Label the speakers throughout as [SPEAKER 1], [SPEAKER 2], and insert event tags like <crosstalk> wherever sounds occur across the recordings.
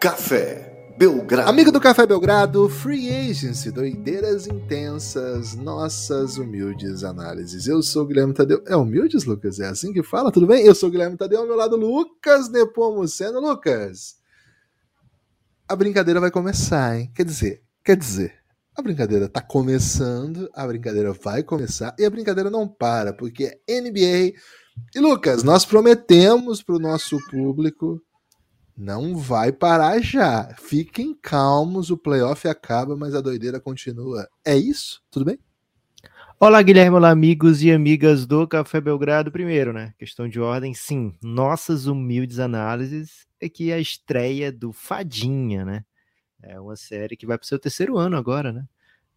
[SPEAKER 1] Café Belgrado.
[SPEAKER 2] Amigo do Café Belgrado, Free Agency, doideiras intensas, nossas humildes análises. Eu sou o Guilherme Tadeu. É humildes, Lucas? É assim que fala? Tudo bem? Eu sou o Guilherme Tadeu, ao meu lado, Lucas Nepomuceno. Lucas, a brincadeira vai começar, hein? Quer dizer, quer dizer, a brincadeira tá começando, a brincadeira vai começar e a brincadeira não para, porque é NBA. E Lucas, nós prometemos para o nosso público não vai parar já. Fiquem calmos, o playoff acaba, mas a doideira continua. É isso? Tudo bem?
[SPEAKER 3] Olá, Guilherme, olá, amigos e amigas do Café Belgrado. Primeiro, né? Questão de ordem, sim. Nossas humildes análises é que a estreia do Fadinha, né? É uma série que vai para o seu terceiro ano agora, né?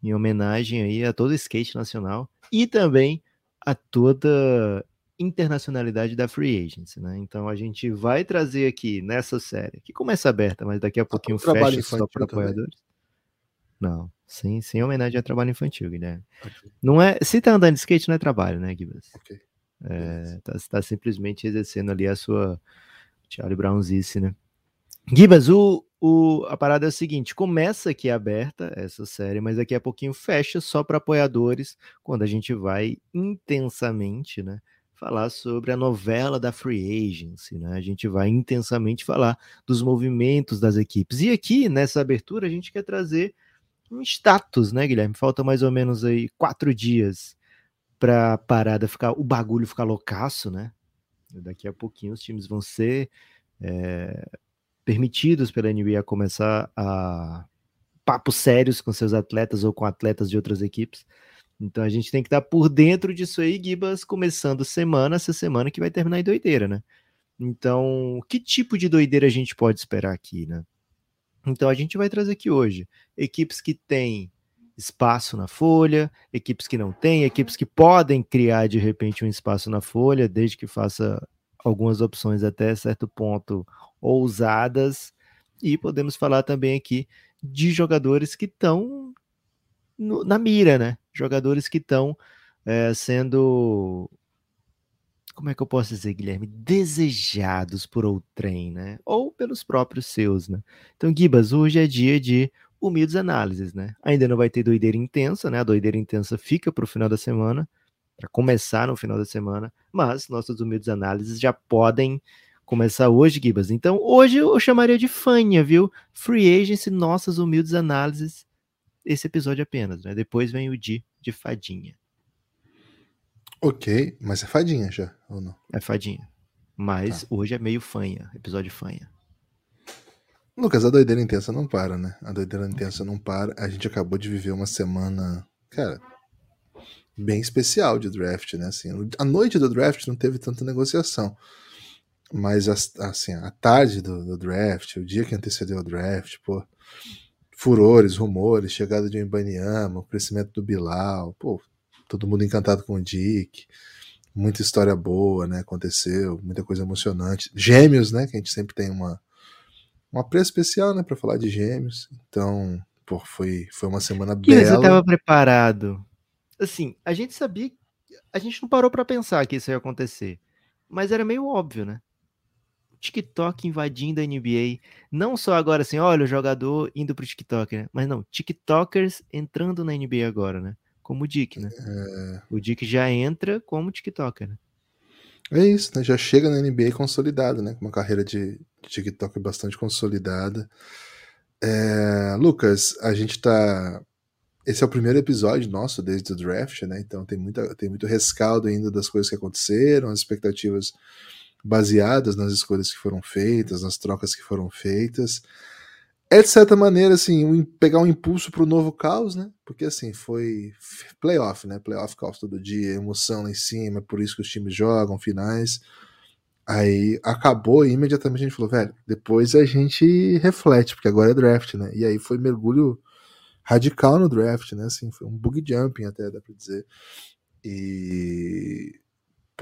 [SPEAKER 3] Em homenagem aí a todo o skate nacional e também a toda internacionalidade da free agency, né? Então a gente vai trazer aqui nessa série, que começa aberta, mas daqui a pouquinho fecha só para apoiadores. Não, sem, sem homenagem a trabalho infantil, Guilherme. Okay. Não é, se tá andando de skate não é trabalho, né, Gibbs? Okay. É, tá, tá, simplesmente exercendo ali a sua Charlie Brownzice, né? Gibas, o, o, a parada é a seguinte: começa aqui aberta essa série, mas daqui a pouquinho fecha só para apoiadores, quando a gente vai intensamente, né? Falar sobre a novela da Free Agency, né? A gente vai intensamente falar dos movimentos das equipes. E aqui, nessa abertura, a gente quer trazer um status, né, Guilherme? Falta mais ou menos aí quatro dias para a parada ficar, o bagulho ficar loucaço, né? Daqui a pouquinho os times vão ser é, permitidos pela NBA começar a papos sérios com seus atletas ou com atletas de outras equipes. Então a gente tem que estar por dentro disso aí, Gibas, começando semana, essa semana que vai terminar em doideira, né? Então, que tipo de doideira a gente pode esperar aqui, né? Então a gente vai trazer aqui hoje equipes que têm espaço na folha, equipes que não têm, equipes que podem criar de repente um espaço na folha, desde que faça algumas opções até certo ponto ousadas, e podemos falar também aqui de jogadores que estão na mira, né? jogadores que estão é, sendo. Como é que eu posso dizer, Guilherme? Desejados por outrem, né? Ou pelos próprios seus, né? Então, Gibas, hoje é dia de humildes análises, né? Ainda não vai ter doideira intensa, né? A doideira intensa fica para o final da semana, para começar no final da semana, mas nossas humildes análises já podem começar hoje, Gibas. Então, hoje eu chamaria de fanha, viu? Free Agency, nossas humildes análises esse episódio apenas, né? Depois vem o Di de Fadinha.
[SPEAKER 2] Ok, mas é Fadinha já, ou não?
[SPEAKER 3] É Fadinha. Mas tá. hoje é meio fanha, episódio fanha.
[SPEAKER 2] Lucas, a doideira intensa não para, né? A doideira intensa não para. A gente acabou de viver uma semana, cara, bem especial de draft, né? Assim, a noite do draft não teve tanta negociação. Mas, assim, a tarde do, do draft, o dia que antecedeu o draft, pô, furores, rumores, chegada de Mbanyama, o crescimento do Bilal, pô, todo mundo encantado com o Dick, muita história boa, né, aconteceu, muita coisa emocionante. Gêmeos, né, que a gente sempre tem uma um apreço especial, né, para falar de Gêmeos. Então, pô, foi foi uma semana que bela.
[SPEAKER 3] Você estava preparado? Assim, a gente sabia, a gente não parou para pensar que isso ia acontecer, mas era meio óbvio, né? TikTok invadindo a NBA. Não só agora assim, olha, o jogador indo pro TikTok, né? Mas não, TikTokers entrando na NBA agora, né? Como o Dick, né? É... O Dick já entra como TikToker, né?
[SPEAKER 2] É isso, né? Já chega na NBA consolidado, né? Com uma carreira de, de TikTok bastante consolidada. É... Lucas, a gente tá. Esse é o primeiro episódio nosso desde o draft, né? Então tem, muita, tem muito rescaldo ainda das coisas que aconteceram, as expectativas baseadas nas escolhas que foram feitas, nas trocas que foram feitas. É de certa maneira assim, um, pegar um impulso para o novo caos, né? Porque assim, foi playoff, né? Playoff caos todo dia, emoção lá em cima, por isso que os times jogam finais. Aí acabou e imediatamente a gente falou, velho, depois a gente reflete, porque agora é draft, né? E aí foi mergulho radical no draft, né? Assim, foi um bug jumping até, dá pra dizer. E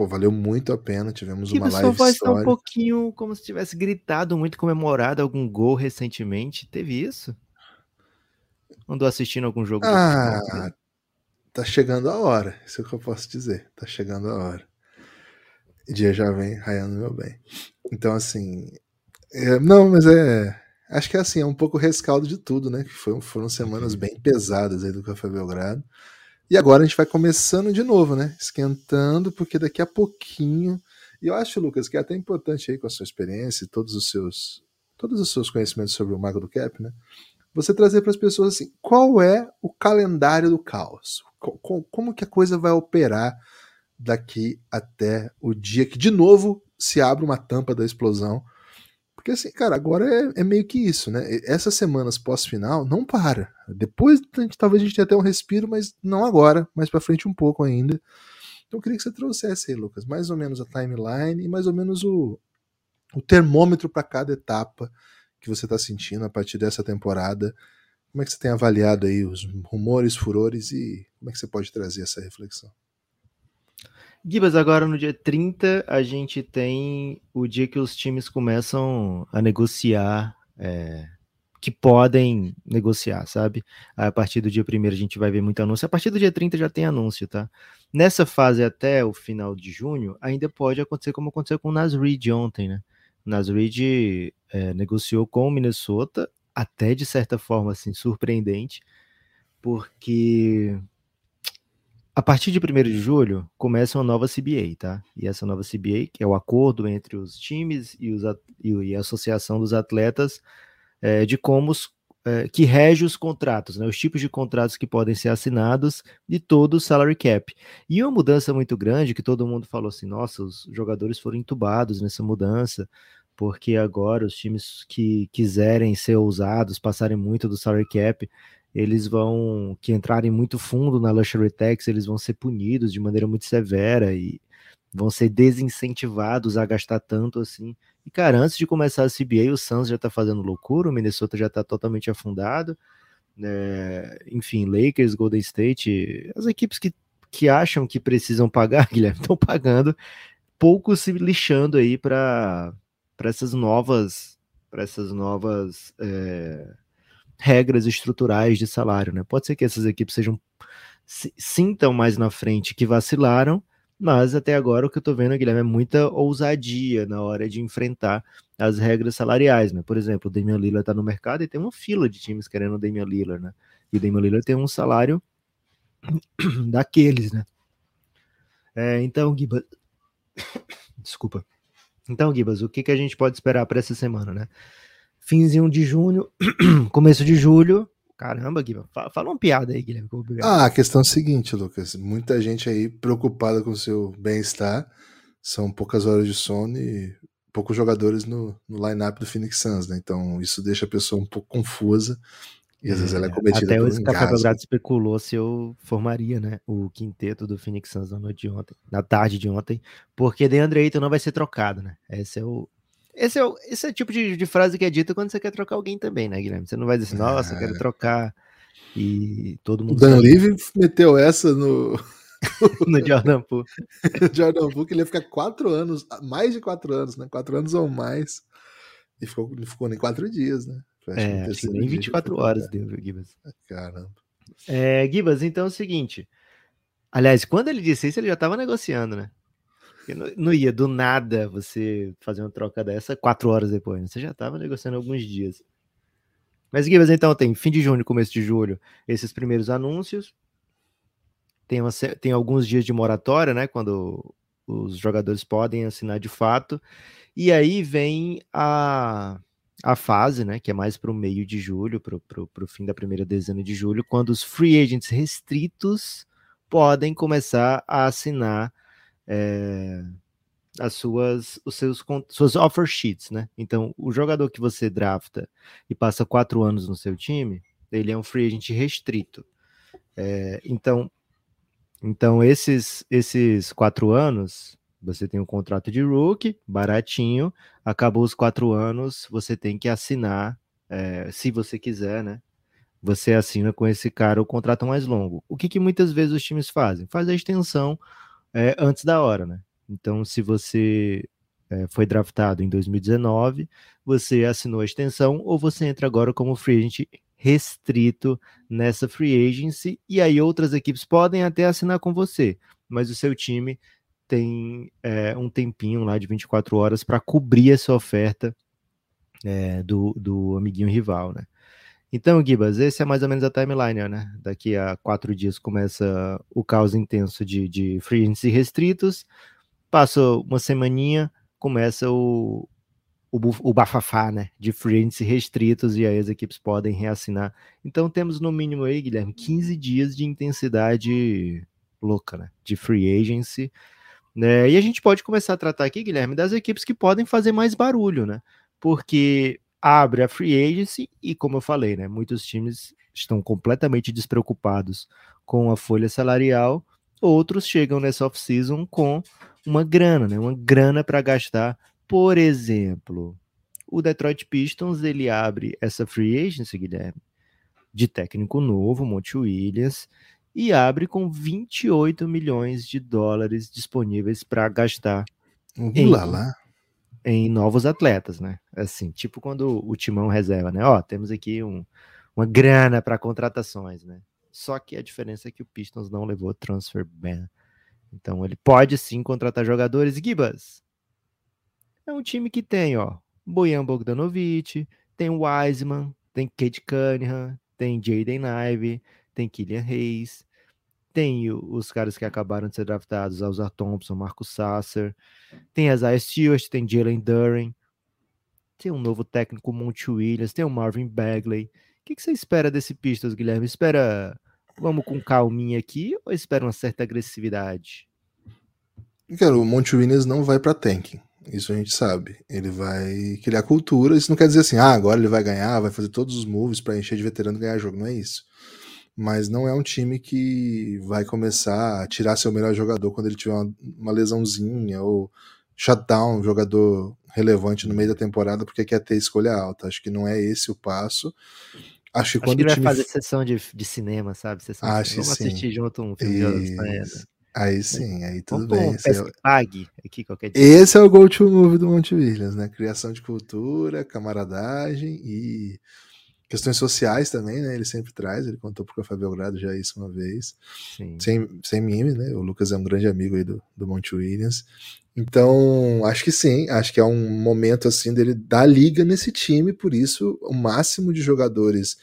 [SPEAKER 2] Pô, valeu muito a pena. Tivemos uma live. Sua voz tá
[SPEAKER 3] um pouquinho como se tivesse gritado muito, comemorado algum gol recentemente. Teve isso? Andou assistindo algum jogo?
[SPEAKER 2] Ah, tá chegando a hora. Isso é o que eu posso dizer. Tá chegando a hora. O dia já vem raiando meu bem. Então, assim. É, não, mas é. acho que é assim, é um pouco rescaldo de tudo, né? Que foram, foram semanas uhum. bem pesadas aí do Café Belgrado. E agora a gente vai começando de novo, né? Esquentando, porque daqui a pouquinho. E eu acho, Lucas, que é até importante aí com a sua experiência e todos os seus, todos os seus conhecimentos sobre o Mago do Cap, né? Você trazer para as pessoas assim, qual é o calendário do caos? Como que a coisa vai operar daqui até o dia que, de novo, se abre uma tampa da explosão porque assim, cara, agora é, é meio que isso, né? Essas semanas pós-final não para. Depois a gente, talvez a gente tenha até um respiro, mas não agora, mais para frente um pouco ainda. Então eu queria que você trouxesse aí, Lucas, mais ou menos a timeline e mais ou menos o, o termômetro para cada etapa que você está sentindo a partir dessa temporada. Como é que você tem avaliado aí os rumores, furores e como é que você pode trazer essa reflexão?
[SPEAKER 3] Gibas, agora no dia 30 a gente tem o dia que os times começam a negociar, é, que podem negociar, sabe? A partir do dia 1 a gente vai ver muito anúncio. A partir do dia 30 já tem anúncio, tá? Nessa fase até o final de junho, ainda pode acontecer como aconteceu com o Nas Reed ontem, né? O Nas Reed é, negociou com o Minnesota, até de certa forma assim, surpreendente, porque a partir de 1 de julho, começa uma nova CBA, tá? E essa nova CBA, que é o acordo entre os times e, os, e a associação dos atletas, é, de como os, é, que rege os contratos, né? Os tipos de contratos que podem ser assinados e todo o salary cap. E uma mudança muito grande que todo mundo falou assim: nossa, os jogadores foram entubados nessa mudança, porque agora os times que quiserem ser ousados, passarem muito do salary cap, eles vão que entrarem muito fundo na luxury tax, eles vão ser punidos de maneira muito severa e vão ser desincentivados a gastar tanto assim. E cara, antes de começar a CBA, o Suns já tá fazendo loucura, o Minnesota já tá totalmente afundado. É, enfim, Lakers, Golden State, as equipes que, que acham que precisam pagar, <laughs> Guilherme, estão pagando, pouco se lixando aí para essas novas para essas novas é, regras estruturais de salário, né? Pode ser que essas equipes sejam sintam mais na frente que vacilaram, mas até agora o que eu tô vendo, Guilherme, é muita ousadia na hora de enfrentar as regras salariais, né? Por exemplo, o Damian Lillard tá no mercado e tem uma fila de times querendo o Damian Lillard, né? E o Damian Lillard tem um salário <coughs> daqueles, né? É, então, Gibas... <coughs> Desculpa. Então, Gibas, o que, que a gente pode esperar para essa semana, né? Finzinho de junho, <clears throat> começo de julho. Caramba, Guilherme, fala, uma piada aí, Guilherme.
[SPEAKER 2] Ah, a questão é a seguinte, Lucas. Muita gente aí preocupada com o seu bem-estar. São poucas horas de sono e poucos jogadores no, no line-up do Phoenix Suns, né? Então isso deixa a pessoa um pouco confusa e às vezes ela é, é cometida
[SPEAKER 3] Até o Café Belgrado especulou se eu formaria, né, o quinteto do Phoenix Suns na noite de ontem, na tarde de ontem, porque DeAndre Ayton não vai ser trocado, né? Esse é o, esse é, o, esse é o tipo de, de, frase que é dita quando você quer trocar alguém também, né, Guilherme? Você não vai dizer assim, nossa, é. quero trocar. E todo mundo.
[SPEAKER 2] O Dan Levy meteu essa no. <laughs>
[SPEAKER 3] no Jordan Poole. <laughs>
[SPEAKER 2] Jordan Poole, que ele ia ficar quatro anos, mais de quatro anos, né? Quatro anos ou mais. E ficou, não ficou nem quatro dias, né?
[SPEAKER 3] é, acho que nem 24 horas deu, Gibas.
[SPEAKER 2] Caramba.
[SPEAKER 3] É, Gibas, então é o seguinte. Aliás, quando ele disse isso, ele já estava negociando, né? Não, não, ia do nada você fazer uma troca dessa quatro horas depois. Né? Você já estava negociando alguns dias. Mas, Gibas, então tem fim de junho, começo de julho, esses primeiros anúncios. Tem, uma, tem alguns dias de moratória, né? Quando os jogadores podem assinar de fato. E aí vem a, a fase, né? Que é mais para o meio de julho, para o fim da primeira dezena de julho, quando os free agents restritos podem começar a assinar é, as suas, os seus suas offer sheets, né? Então, o jogador que você drafta e passa quatro anos no seu time, ele é um free agent restrito. É, então, então esses esses quatro anos você tem um contrato de rookie baratinho, acabou os quatro anos, você tem que assinar, é, se você quiser, né? Você assina com esse cara o contrato mais longo. O que, que muitas vezes os times fazem? Faz a extensão é, antes da hora, né? Então, se você é, foi draftado em 2019, você assinou a extensão ou você entra agora como free agent restrito nessa free agency e aí outras equipes podem até assinar com você, mas o seu time tem é, um tempinho lá de 24 horas para cobrir essa oferta é, do, do amiguinho rival, né? Então, Gibas, esse é mais ou menos a timeline, né? Daqui a quatro dias começa o caos intenso de, de free agents restritos. Passa uma semaninha, começa o, o, o bafafá, né? De free agents restritos e aí as equipes podem reassinar. Então temos no mínimo aí, Guilherme, 15 dias de intensidade louca, né? De free agency. Né? E a gente pode começar a tratar aqui, Guilherme, das equipes que podem fazer mais barulho, né? Porque abre a free agency e, como eu falei, né, muitos times estão completamente despreocupados com a folha salarial, outros chegam nessa off-season com uma grana, né, uma grana para gastar. Por exemplo, o Detroit Pistons ele abre essa free agency, Guilherme, de técnico novo, Monte Williams, e abre com 28 milhões de dólares disponíveis para gastar.
[SPEAKER 2] Em, lá, lá
[SPEAKER 3] em novos atletas, né? Assim, tipo quando o timão reserva, né? Ó, temos aqui um, uma grana para contratações, né? Só que a diferença é que o Pistons não levou transfer ban. Então ele pode sim contratar jogadores. Gibas é um time que tem, ó, Bojan Bogdanovic, tem Wiseman, tem Kate Cunningham, tem Jaden Ive, tem Killian Hayes, tem os caras que acabaram de ser draftados, Alzar Thompson, Marcos Sasser, tem Isaiah Stewart, tem Jalen Duren, tem um novo técnico, Monte Williams, tem o Marvin Bagley. O que, que você espera desse Pistas, Guilherme? Espera, vamos com calminha aqui ou espera uma certa agressividade?
[SPEAKER 2] Cara, o Monte Williams não vai para tanking. Isso a gente sabe. Ele vai criar cultura. Isso não quer dizer assim, ah, agora ele vai ganhar, vai fazer todos os moves para encher de veterano e ganhar jogo. Não é isso mas não é um time que vai começar a tirar seu melhor jogador quando ele tiver uma, uma lesãozinha ou shutdown um jogador relevante no meio da temporada porque quer ter escolha alta. Acho que não é esse o passo. Acho que
[SPEAKER 3] Acho
[SPEAKER 2] quando
[SPEAKER 3] que
[SPEAKER 2] o
[SPEAKER 3] ele
[SPEAKER 2] time...
[SPEAKER 3] vai fazer sessão de, de cinema, sabe? Sessão
[SPEAKER 2] Acho
[SPEAKER 3] Vamos
[SPEAKER 2] sim.
[SPEAKER 3] assistir junto um filme de
[SPEAKER 2] Aí sim, aí tudo
[SPEAKER 3] Vamos
[SPEAKER 2] bem. Esse é,
[SPEAKER 3] pesca pague aqui qualquer dia.
[SPEAKER 2] esse é o go-to move do Monte Williams, né? Criação de cultura, camaradagem e questões sociais também, né? Ele sempre traz, ele contou pro Café Belgrado já isso uma vez.
[SPEAKER 3] Sim.
[SPEAKER 2] Sem, sem mime, né? O Lucas é um grande amigo aí do, do Monte Williams. Então, acho que sim, acho que é um momento assim dele dar liga nesse time, por isso o máximo de jogadores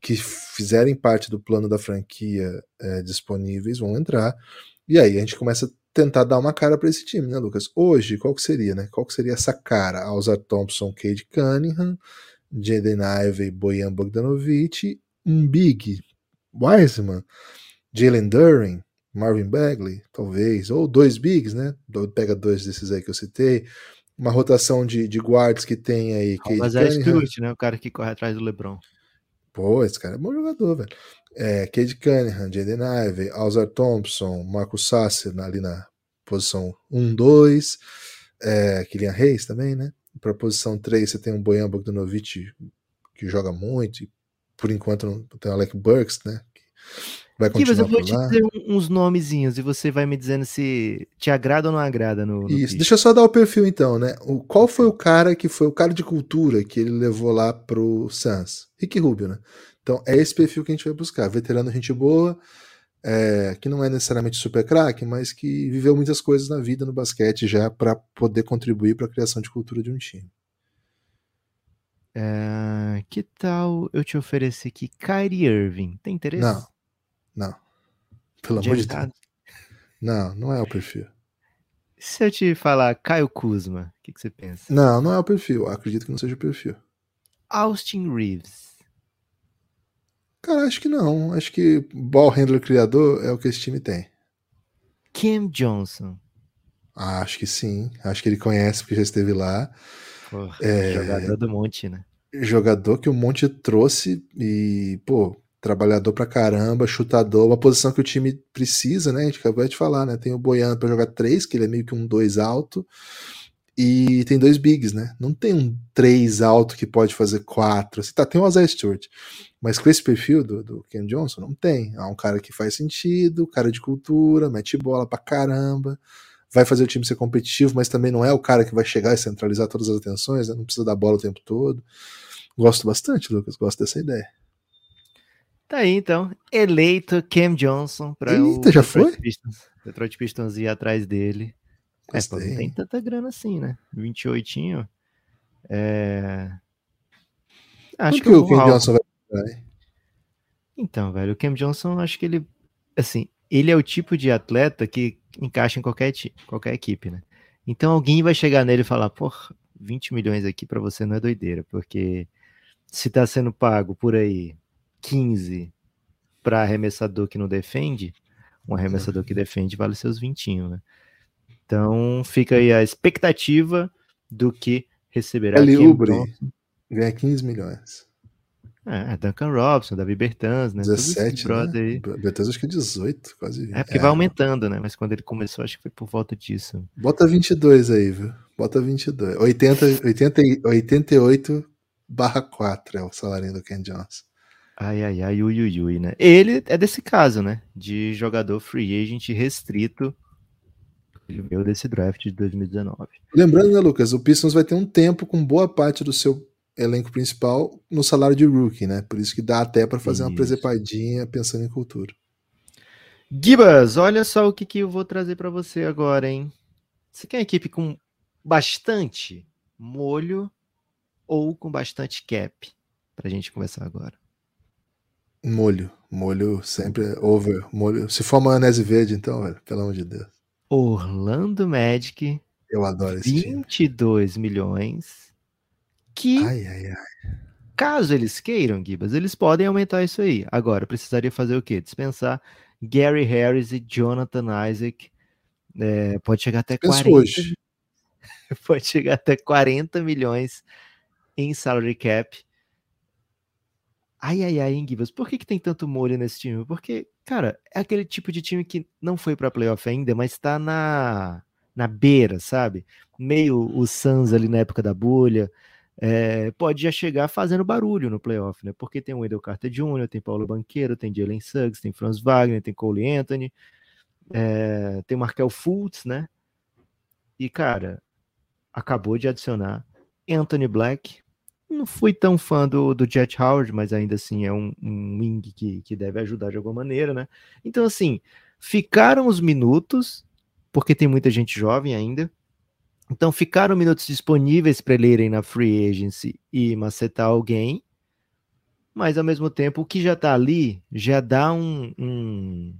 [SPEAKER 2] que fizerem parte do plano da franquia é, disponíveis vão entrar. E aí a gente começa a tentar dar uma cara para esse time, né, Lucas? Hoje, qual que seria, né? Qual que seria essa cara? Alzar Thompson, Cade Cunningham, Jaden Ivey, Bojan Bogdanovic, um Big, Wiseman, Jalen Duren, Marvin Bagley, talvez, ou dois Bigs, né? Pega dois desses aí que eu citei. Uma rotação de, de guards que tem aí. Cade
[SPEAKER 3] Mas é. Stewart, né? O cara que corre atrás do LeBron.
[SPEAKER 2] Pô, esse cara é bom jogador, velho. É, Cade Cunningham, Jaden Ivey, Alzar Thompson, Marcus Sasser ali na posição 1, 2. É, Kylian Reis também, né? Para posição 3 você tem o Bojan Bogdanovic que joga muito. E por enquanto tem o Alec Burks, né? Que vai
[SPEAKER 3] Aqui, mas
[SPEAKER 2] continuar
[SPEAKER 3] eu vou te dizer um- uns nomezinhos e você vai me dizendo se te agrada ou não agrada no, no
[SPEAKER 2] Isso.
[SPEAKER 3] Pistons.
[SPEAKER 2] Deixa eu só dar o perfil então, né? O, qual foi o cara que foi o cara de cultura que ele levou lá pro Suns? Rick Rubio, né? Então é esse perfil que a gente vai buscar. Veterano, gente boa, é, que não é necessariamente super craque, mas que viveu muitas coisas na vida no basquete já para poder contribuir para a criação de cultura de um time.
[SPEAKER 3] É, que tal eu te oferecer aqui Kyrie Irving? Tem interesse?
[SPEAKER 2] Não, não. Pelo amor de Deus. Não, não é o perfil.
[SPEAKER 3] Se eu te falar Caio Kuzma, o que, que você pensa?
[SPEAKER 2] Não, não é o perfil. Acredito que não seja o perfil.
[SPEAKER 3] Austin Reeves.
[SPEAKER 2] Cara, acho que não. Acho que ball handler criador é o que esse time tem.
[SPEAKER 3] Cam Johnson.
[SPEAKER 2] Ah, Acho que sim. Acho que ele conhece porque já esteve lá. É.
[SPEAKER 3] Jogador do monte, né?
[SPEAKER 2] Jogador que o Monte trouxe e, pô, trabalhador pra caramba, chutador, uma posição que o time precisa, né? A gente acabou de falar, né? Tem o Boiano pra jogar três, que ele é meio que um dois alto. E tem dois bigs, né? Não tem um três alto que pode fazer quatro. Assim, tá, tem o Isaiah Stewart. Mas com esse perfil do, do Ken Johnson, não tem. É um cara que faz sentido, cara de cultura, mete bola pra caramba, vai fazer o time ser competitivo, mas também não é o cara que vai chegar e centralizar todas as atenções, né? não precisa dar bola o tempo todo. Gosto bastante, Lucas, gosto dessa ideia.
[SPEAKER 3] Tá aí, então. Eleito Cam Johnson para o
[SPEAKER 2] já
[SPEAKER 3] Detroit
[SPEAKER 2] foi?
[SPEAKER 3] Pistons. Detroit Pistons ir atrás dele. É, pô, não
[SPEAKER 2] Gostei.
[SPEAKER 3] tem tanta grana assim, né? 28.
[SPEAKER 2] É... Acho que, que o Ken Johnson vai hein?
[SPEAKER 3] Então, velho, o Cam Johnson, acho que ele, assim, ele é o tipo de atleta que encaixa em qualquer, qualquer equipe, né? Então alguém vai chegar nele e falar, porra, 20 milhões aqui para você não é doideira, porque se tá sendo pago por aí 15 para arremessador que não defende, um arremessador que defende vale seus 20, né? Então fica aí a expectativa do que receberá
[SPEAKER 2] Ali Ubre ganha 15 milhões.
[SPEAKER 3] É, Duncan Robson, Davi Bertans, né?
[SPEAKER 2] 17, né? Aí. Bertans acho que é 18, quase.
[SPEAKER 3] É, porque é. vai aumentando, né? Mas quando ele começou, acho que foi por volta disso.
[SPEAKER 2] Bota 22 aí, viu? Bota 22. 80, 80, 88 barra 4 é o salário do Ken Johnson.
[SPEAKER 3] Ai, ai, ai, ui, ui, ui, né? Ele é desse caso, né? De jogador free agent restrito. Ele veio desse draft de 2019.
[SPEAKER 2] Lembrando, né, Lucas? O Pistons vai ter um tempo com boa parte do seu elenco principal no salário de rookie, né? Por isso que dá até para fazer isso. uma presepadinha pensando em cultura.
[SPEAKER 3] Gibas, olha só o que, que eu vou trazer para você agora, hein? Você quer uma equipe com bastante molho ou com bastante cap? Pra gente começar agora.
[SPEAKER 2] Molho. Molho sempre é over. Molho. Se for maionese verde, então, velho, pelo amor de Deus.
[SPEAKER 3] Orlando Magic.
[SPEAKER 2] Eu adoro esse
[SPEAKER 3] 22 time. milhões que,
[SPEAKER 2] ai, ai, ai.
[SPEAKER 3] caso eles queiram, Gibas, eles podem aumentar isso aí. Agora, precisaria fazer o quê? Dispensar Gary Harris e Jonathan Isaac. É, pode chegar até Dispenso 40. Hoje. <laughs> pode chegar até 40 milhões em salary cap. Ai, ai, ai, hein, Gibas? Por que, que tem tanto molho nesse time? Porque, cara, é aquele tipo de time que não foi para playoff ainda, mas tá na, na beira, sabe? Meio o Suns ali na época da bolha é, pode já chegar fazendo barulho no playoff, né? Porque tem o Wendell Carter Jr., tem Paulo Banqueiro, tem Jalen Suggs, tem Franz Wagner, tem Cole Anthony, é, tem Markel Fultz, né? E, cara, acabou de adicionar Anthony Black. Não fui tão fã do, do Jet Howard, mas ainda assim é um, um wing que, que deve ajudar de alguma maneira, né? Então, assim, ficaram os minutos, porque tem muita gente jovem ainda, então ficaram minutos disponíveis para ele irem na free agency e macetar alguém, mas ao mesmo tempo o que já está ali já dá um, um,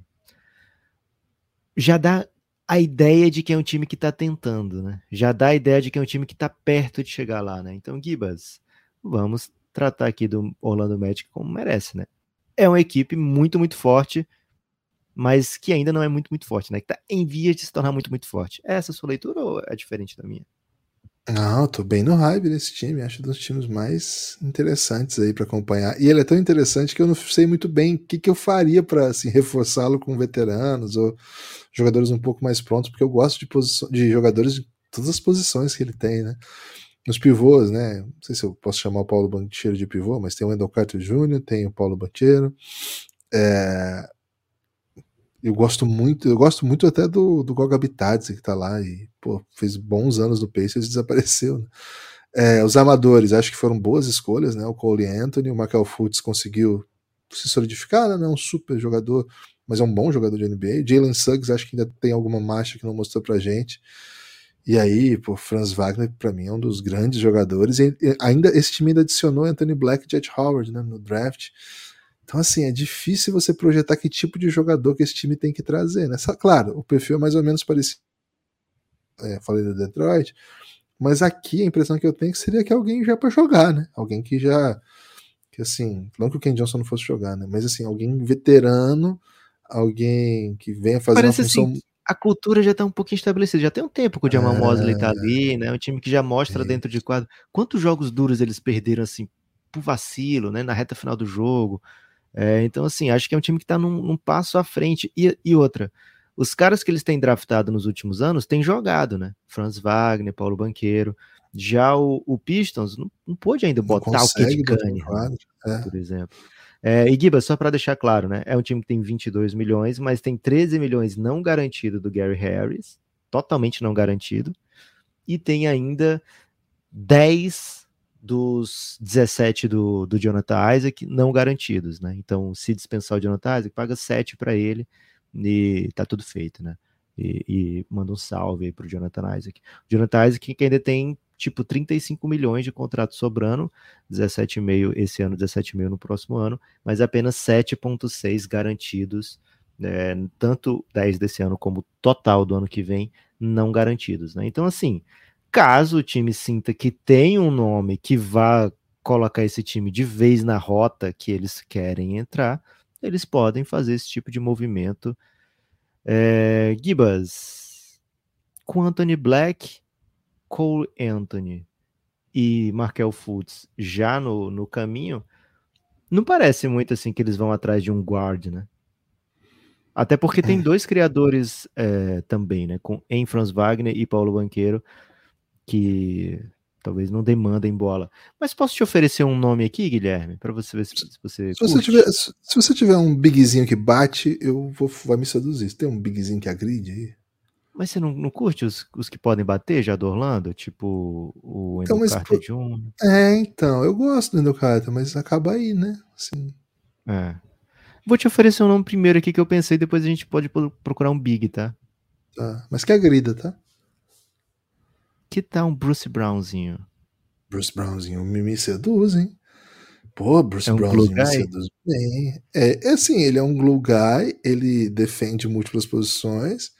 [SPEAKER 3] já dá a ideia de que é um time que está tentando, né? Já dá a ideia de que é um time que está perto de chegar lá, né? Então, Gibas, vamos tratar aqui do Orlando Magic como merece, né? É uma equipe muito, muito forte, mas que ainda não é muito, muito forte, né? Que tá em vias de se tornar muito, muito forte. É essa sua leitura ou é diferente da minha?
[SPEAKER 2] Não, tô bem no hype desse time. Acho um dos times mais interessantes aí para acompanhar. E ele é tão interessante que eu não sei muito bem o que, que eu faria para assim, reforçá-lo com veteranos ou jogadores um pouco mais prontos, porque eu gosto de, de jogadores de todas as posições que ele tem, né? Nos pivôs, né? Não sei se eu posso chamar o Paulo Bancheiro de pivô, mas tem o Wendell Carter Jr., tem o Paulo Bancheiro. É, eu gosto muito, eu gosto muito até do, do Goga Bitadze que tá lá e pô, fez bons anos no Pacers e desapareceu. Né? É, os amadores, acho que foram boas escolhas, né? O Cole Anthony, o Michael Fultz conseguiu se solidificar, né? É um super jogador, mas é um bom jogador de NBA. Jalen Suggs, acho que ainda tem alguma marcha que não mostrou pra gente. E aí, pô, Franz Wagner, para mim, é um dos grandes jogadores. E ainda esse time ainda adicionou Anthony Black e Jet Howard né, no draft. Então, assim, é difícil você projetar que tipo de jogador que esse time tem que trazer, né? Claro, o perfil é mais ou menos parecido. É, falei do Detroit, mas aqui a impressão que eu tenho é seria que alguém já para jogar, né? Alguém que já. Que assim, não que o Ken Johnson não fosse jogar, né? Mas assim, alguém veterano, alguém que venha fazer Parece uma função. Assim,
[SPEAKER 3] a cultura já está um pouquinho estabelecida. Já tem um tempo que o Jamal é... Mosley tá ali, né? Um time que já mostra é. dentro de quadro. Quantos jogos duros eles perderam assim por vacilo, né? Na reta final do jogo. É, então, assim, acho que é um time que está num, num, passo à frente. E, e, outra, os caras que eles têm draftado nos últimos anos têm jogado, né? Franz Wagner, Paulo Banqueiro. Já o, o Pistons não, não pôde ainda não botar o Kid Cunningham, é. por exemplo. É, e Giba, só para deixar claro, né? É um time que tem 22 milhões, mas tem 13 milhões não garantido do Gary Harris, totalmente não garantido, e tem ainda 10 dos 17 do, do Jonathan Isaac não garantidos, né? Então, se dispensar o Jonathan Isaac, paga 7 para ele e tá tudo feito, né? E, e, manda um salve aí pro Jonathan Isaac. O Jonathan Isaac que ainda tem tipo 35 milhões de contrato sobrando, 17,5 esse ano, 17,5 no próximo ano, mas apenas 7,6 garantidos, é, tanto 10 desse ano como total do ano que vem, não garantidos. Né? Então, assim, caso o time sinta que tem um nome que vá colocar esse time de vez na rota que eles querem entrar, eles podem fazer esse tipo de movimento. É, Gibas, com Anthony Black, Cole Anthony e Markel Fultz já no, no caminho, não parece muito assim que eles vão atrás de um guard, né? Até porque tem é. dois criadores é, também, né? Com Franz Wagner e Paulo Banqueiro, que talvez não demandem bola. Mas posso te oferecer um nome aqui, Guilherme, para você ver se, se você.
[SPEAKER 2] Se você, tiver, se você tiver um bigzinho que bate, eu vou vai me seduzir. Você tem um bigzinho que agride aí?
[SPEAKER 3] Mas você não, não curte os, os que podem bater já do Orlando? Tipo o
[SPEAKER 2] então,
[SPEAKER 3] Endo Carter
[SPEAKER 2] Jr.? É, então, eu gosto do Endo Carter, mas acaba aí, né? Assim.
[SPEAKER 3] É. Vou te oferecer um nome primeiro aqui que eu pensei, depois a gente pode procurar um big, tá?
[SPEAKER 2] Tá, mas que agrida, tá?
[SPEAKER 3] Que tal um Bruce Brownzinho?
[SPEAKER 2] Bruce Brownzinho me, seduz, hein? Pô, Bruce é um Brownzinho me seduz bem. É, é assim, ele é um glue guy, ele defende múltiplas posições.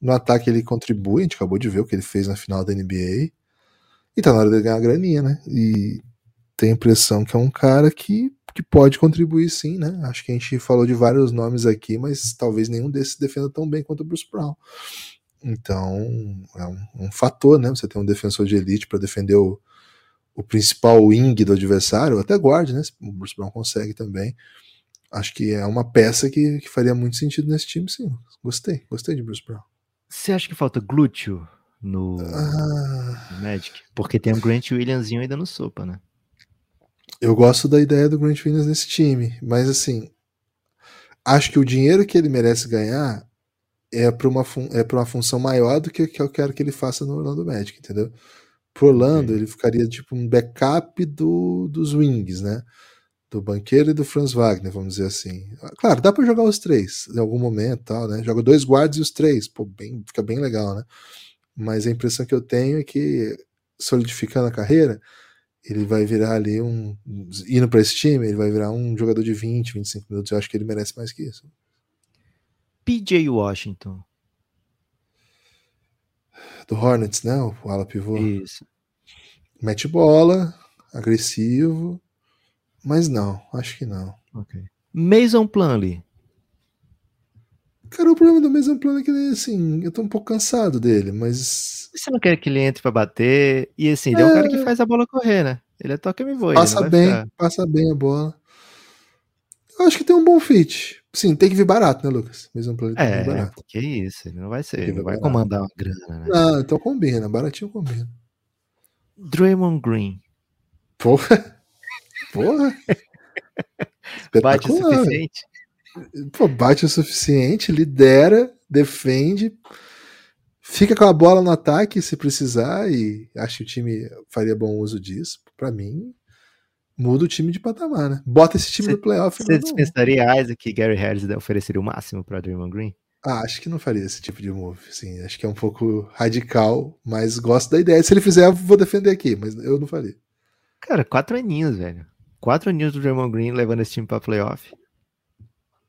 [SPEAKER 2] No ataque ele contribui, a gente acabou de ver o que ele fez na final da NBA. E tá na hora de ganhar graninha, né? E tem a impressão que é um cara que, que pode contribuir sim, né? Acho que a gente falou de vários nomes aqui, mas talvez nenhum desses defenda tão bem quanto o Bruce Brown. Então, é um, um fator, né? Você tem um defensor de elite para defender o, o principal wing do adversário, até guarde, né? O Bruce Brown consegue também. Acho que é uma peça que, que faria muito sentido nesse time, sim. Gostei, gostei de Bruce Brown.
[SPEAKER 3] Você acha que falta glúteo no, ah. Magic? Porque tem um Grant Williamsinho ainda no sopa, né?
[SPEAKER 2] Eu gosto da ideia do Grant Williams nesse time, mas assim, acho que o dinheiro que ele merece ganhar é para uma, é uma função maior do que, que eu quero que ele faça no Orlando Magic, entendeu? Pro Orlando, ele ficaria tipo um backup do, dos wings, né? Do Banqueiro e do Franz Wagner, vamos dizer assim. Claro, dá para jogar os três em algum momento, tal, né? Joga dois guards e os três, pô, bem, fica bem legal, né? Mas a impressão que eu tenho é que solidificando a carreira, ele vai virar ali um indo para esse time, ele vai virar um jogador de 20, 25 minutos. Eu acho que ele merece mais que isso.
[SPEAKER 3] PJ Washington.
[SPEAKER 2] Do Hornets, né? O ala pivô.
[SPEAKER 3] Isso.
[SPEAKER 2] Mete bola, agressivo, mas não, acho que não.
[SPEAKER 3] Ok. Mason Plumlee.
[SPEAKER 2] Cara, o problema do Mason Plumlee é que ele, assim, eu tô um pouco cansado dele, mas...
[SPEAKER 3] Você não quer que ele entre pra bater? E assim, ele é, é um cara que faz a bola correr, né? Ele é toque me voe.
[SPEAKER 2] Passa bem, ficar... passa bem a bola. Eu acho que tem um bom fit. Sim, tem que vir barato, né, Lucas? Mesmo
[SPEAKER 3] plano é, barato. que isso, ele não vai ser, ele vai comandar uma grana, né?
[SPEAKER 2] Não, então combina, baratinho combina.
[SPEAKER 3] Draymond Green.
[SPEAKER 2] Porra! <laughs> Porra!
[SPEAKER 3] bate o suficiente?
[SPEAKER 2] Pô, bate o suficiente, lidera, defende, fica com a bola no ataque se precisar e acho que o time faria bom uso disso. Para mim, muda o time de patamar, né? Bota esse time cê, no playoff.
[SPEAKER 3] Você dispensaria Isaac e Gary Harris ofereceria o máximo para Draymond Green?
[SPEAKER 2] Ah, acho que não faria esse tipo de move, sim. Acho que é um pouco radical, mas gosto da ideia. Se ele fizer, eu vou defender aqui, mas eu não faria.
[SPEAKER 3] Cara, quatro aninhos, velho. Quatro aninhos do Draymond Green levando esse time pra playoff.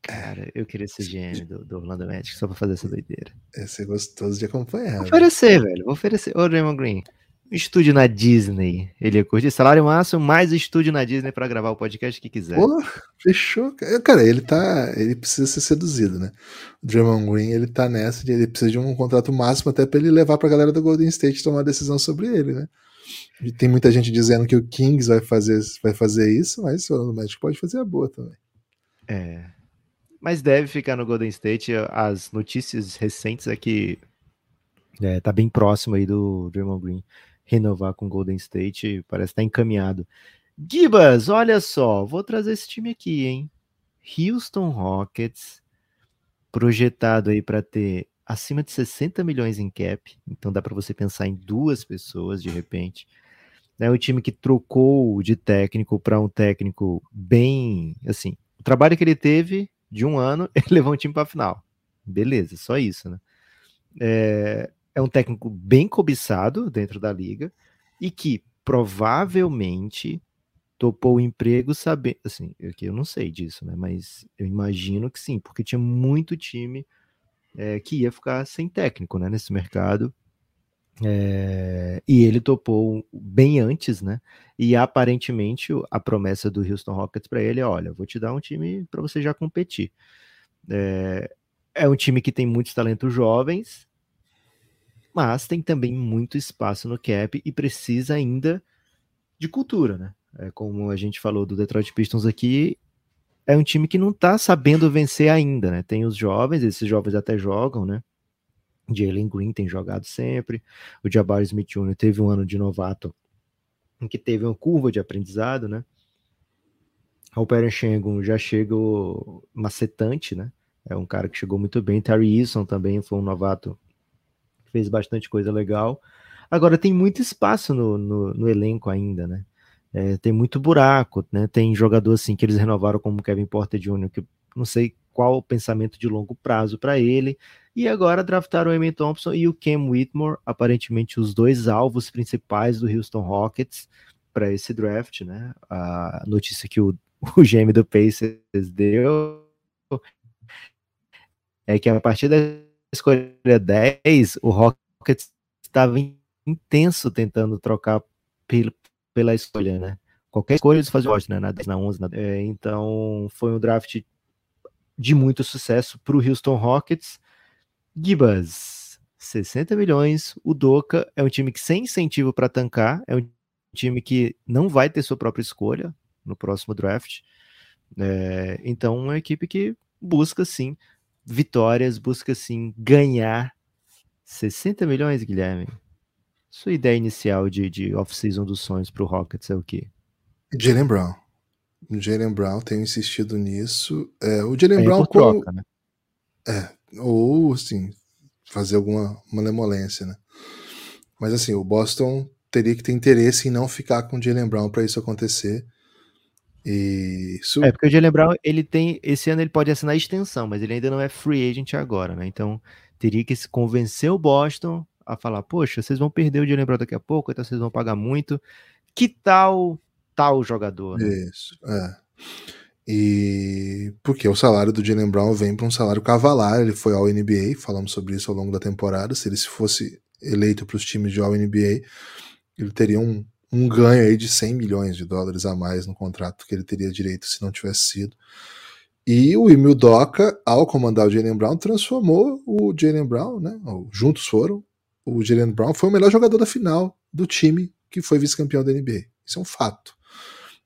[SPEAKER 3] Cara, eu queria ser GM do, do Orlando Magic só pra fazer essa doideira.
[SPEAKER 2] Ia ser gostoso de acompanhar. Vou
[SPEAKER 3] oferecer, velho. Vou oferecer. Ô, Draymond Green, estúdio na Disney. Ele ia curtir salário máximo, mais estúdio na Disney para gravar o podcast que quiser.
[SPEAKER 2] Pô, fechou. Cara, ele tá. Ele precisa ser seduzido, né? O Draymond Green, ele tá nessa de ele precisa de um contrato máximo até para ele levar pra galera do Golden State tomar decisão sobre ele, né? E tem muita gente dizendo que o Kings vai fazer, vai fazer isso, mas o Magic pode fazer a boa também.
[SPEAKER 3] É. Mas deve ficar no Golden State. As notícias recentes é que é, tá bem próximo aí do Draymond Green renovar com Golden State, parece estar tá encaminhado. Gibas, olha só, vou trazer esse time aqui, hein? Houston Rockets, projetado aí para ter acima de 60 milhões em cap, então dá para você pensar em duas pessoas de repente. É um time que trocou de técnico para um técnico bem, assim, o trabalho que ele teve de um ano, <laughs> ele levou um time para a final. Beleza, só isso, né? É, é um técnico bem cobiçado dentro da liga, e que provavelmente topou o emprego sabendo, assim, eu, eu não sei disso, né, mas eu imagino que sim, porque tinha muito time é, que ia ficar sem técnico, né, nesse mercado, é, e ele topou bem antes, né? E aparentemente a promessa do Houston Rockets para ele é: olha, vou te dar um time para você já competir. É, é um time que tem muitos talentos jovens, mas tem também muito espaço no cap e precisa ainda de cultura, né? É, como a gente falou do Detroit Pistons aqui, é um time que não tá sabendo vencer ainda, né? Tem os jovens, esses jovens até jogam, né? Jalen Green tem jogado sempre. O Jabari Smith Jr. teve um ano de novato em que teve uma curva de aprendizado, né? O Peren Shengun já chega macetante, né? É um cara que chegou muito bem. Terry Eason também foi um novato fez bastante coisa legal. Agora tem muito espaço no, no, no elenco ainda, né? É, tem muito buraco, né? Tem jogador assim que eles renovaram como Kevin Porter Jr., que não sei qual o pensamento de longo prazo para ele. E agora draftaram o Eamon Thompson e o Cam Whitmore, aparentemente os dois alvos principais do Houston Rockets para esse draft, né? A notícia que o, o GM do Pacers deu é que a partir da escolha 10, o Rockets estava intenso tentando trocar pela, escolha, né? Qualquer escolha eles faziam né? Na 10, na 11, na... É, então foi um draft de muito sucesso para o Houston Rockets. Gibas, 60 milhões. O Doca é um time que sem incentivo para tancar, é um time que não vai ter sua própria escolha no próximo draft. É, então, uma equipe que busca sim vitórias, busca sim ganhar 60 milhões, Guilherme. Sua ideia inicial de, de off-season dos sonhos para o Rockets é o quê?
[SPEAKER 2] Jalen Brown. O Jalen Brown, tenho insistido nisso. É, o Jalen é, Brown. Por troca, né? É, ou assim, fazer alguma malemolência, né? Mas assim, o Boston teria que ter interesse em não ficar com o Jalen Brown para isso acontecer. Isso...
[SPEAKER 3] É, porque o Jalen Brown, ele tem. Esse ano ele pode assinar a extensão, mas ele ainda não é free agent agora, né? Então teria que se convencer o Boston a falar: poxa, vocês vão perder o Jalen Brown daqui a pouco, então vocês vão pagar muito. Que tal tal jogador? Né?
[SPEAKER 2] Isso, é. E porque o salário do Jalen Brown vem para um salário cavalar, ele foi ao NBA, falamos sobre isso ao longo da temporada. Se ele fosse eleito para os times de All NBA, ele teria um, um ganho aí de 100 milhões de dólares a mais no contrato que ele teria direito se não tivesse sido. E o Emil Doca, ao comandar o Jalen Brown, transformou o Jalen Brown, né? Juntos foram. O Jalen Brown foi o melhor jogador da final do time que foi vice-campeão da NBA. Isso é um fato.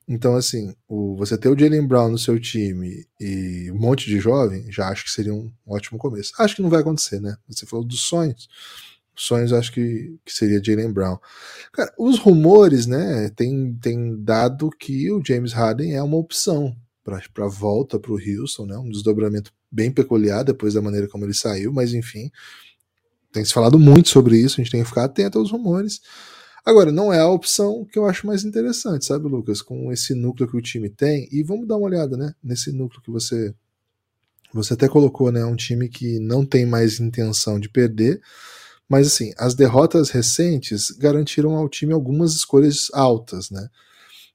[SPEAKER 2] Então, assim, o, você ter o Jalen Brown no seu time e um monte de jovem, já acho que seria um ótimo começo. Acho que não vai acontecer, né? Você falou dos sonhos. Sonhos acho que, que seria Jalen Brown. Cara, os rumores, né, tem, tem dado que o James Harden é uma opção para volta para o Houston, né? Um desdobramento bem peculiar depois da maneira como ele saiu, mas enfim, tem se falado muito sobre isso, a gente tem que ficar atento aos rumores. Agora, não é a opção que eu acho mais interessante, sabe, Lucas? Com esse núcleo que o time tem. E vamos dar uma olhada, né? Nesse núcleo que você. Você até colocou, né? Um time que não tem mais intenção de perder. Mas, assim, as derrotas recentes garantiram ao time algumas escolhas altas, né?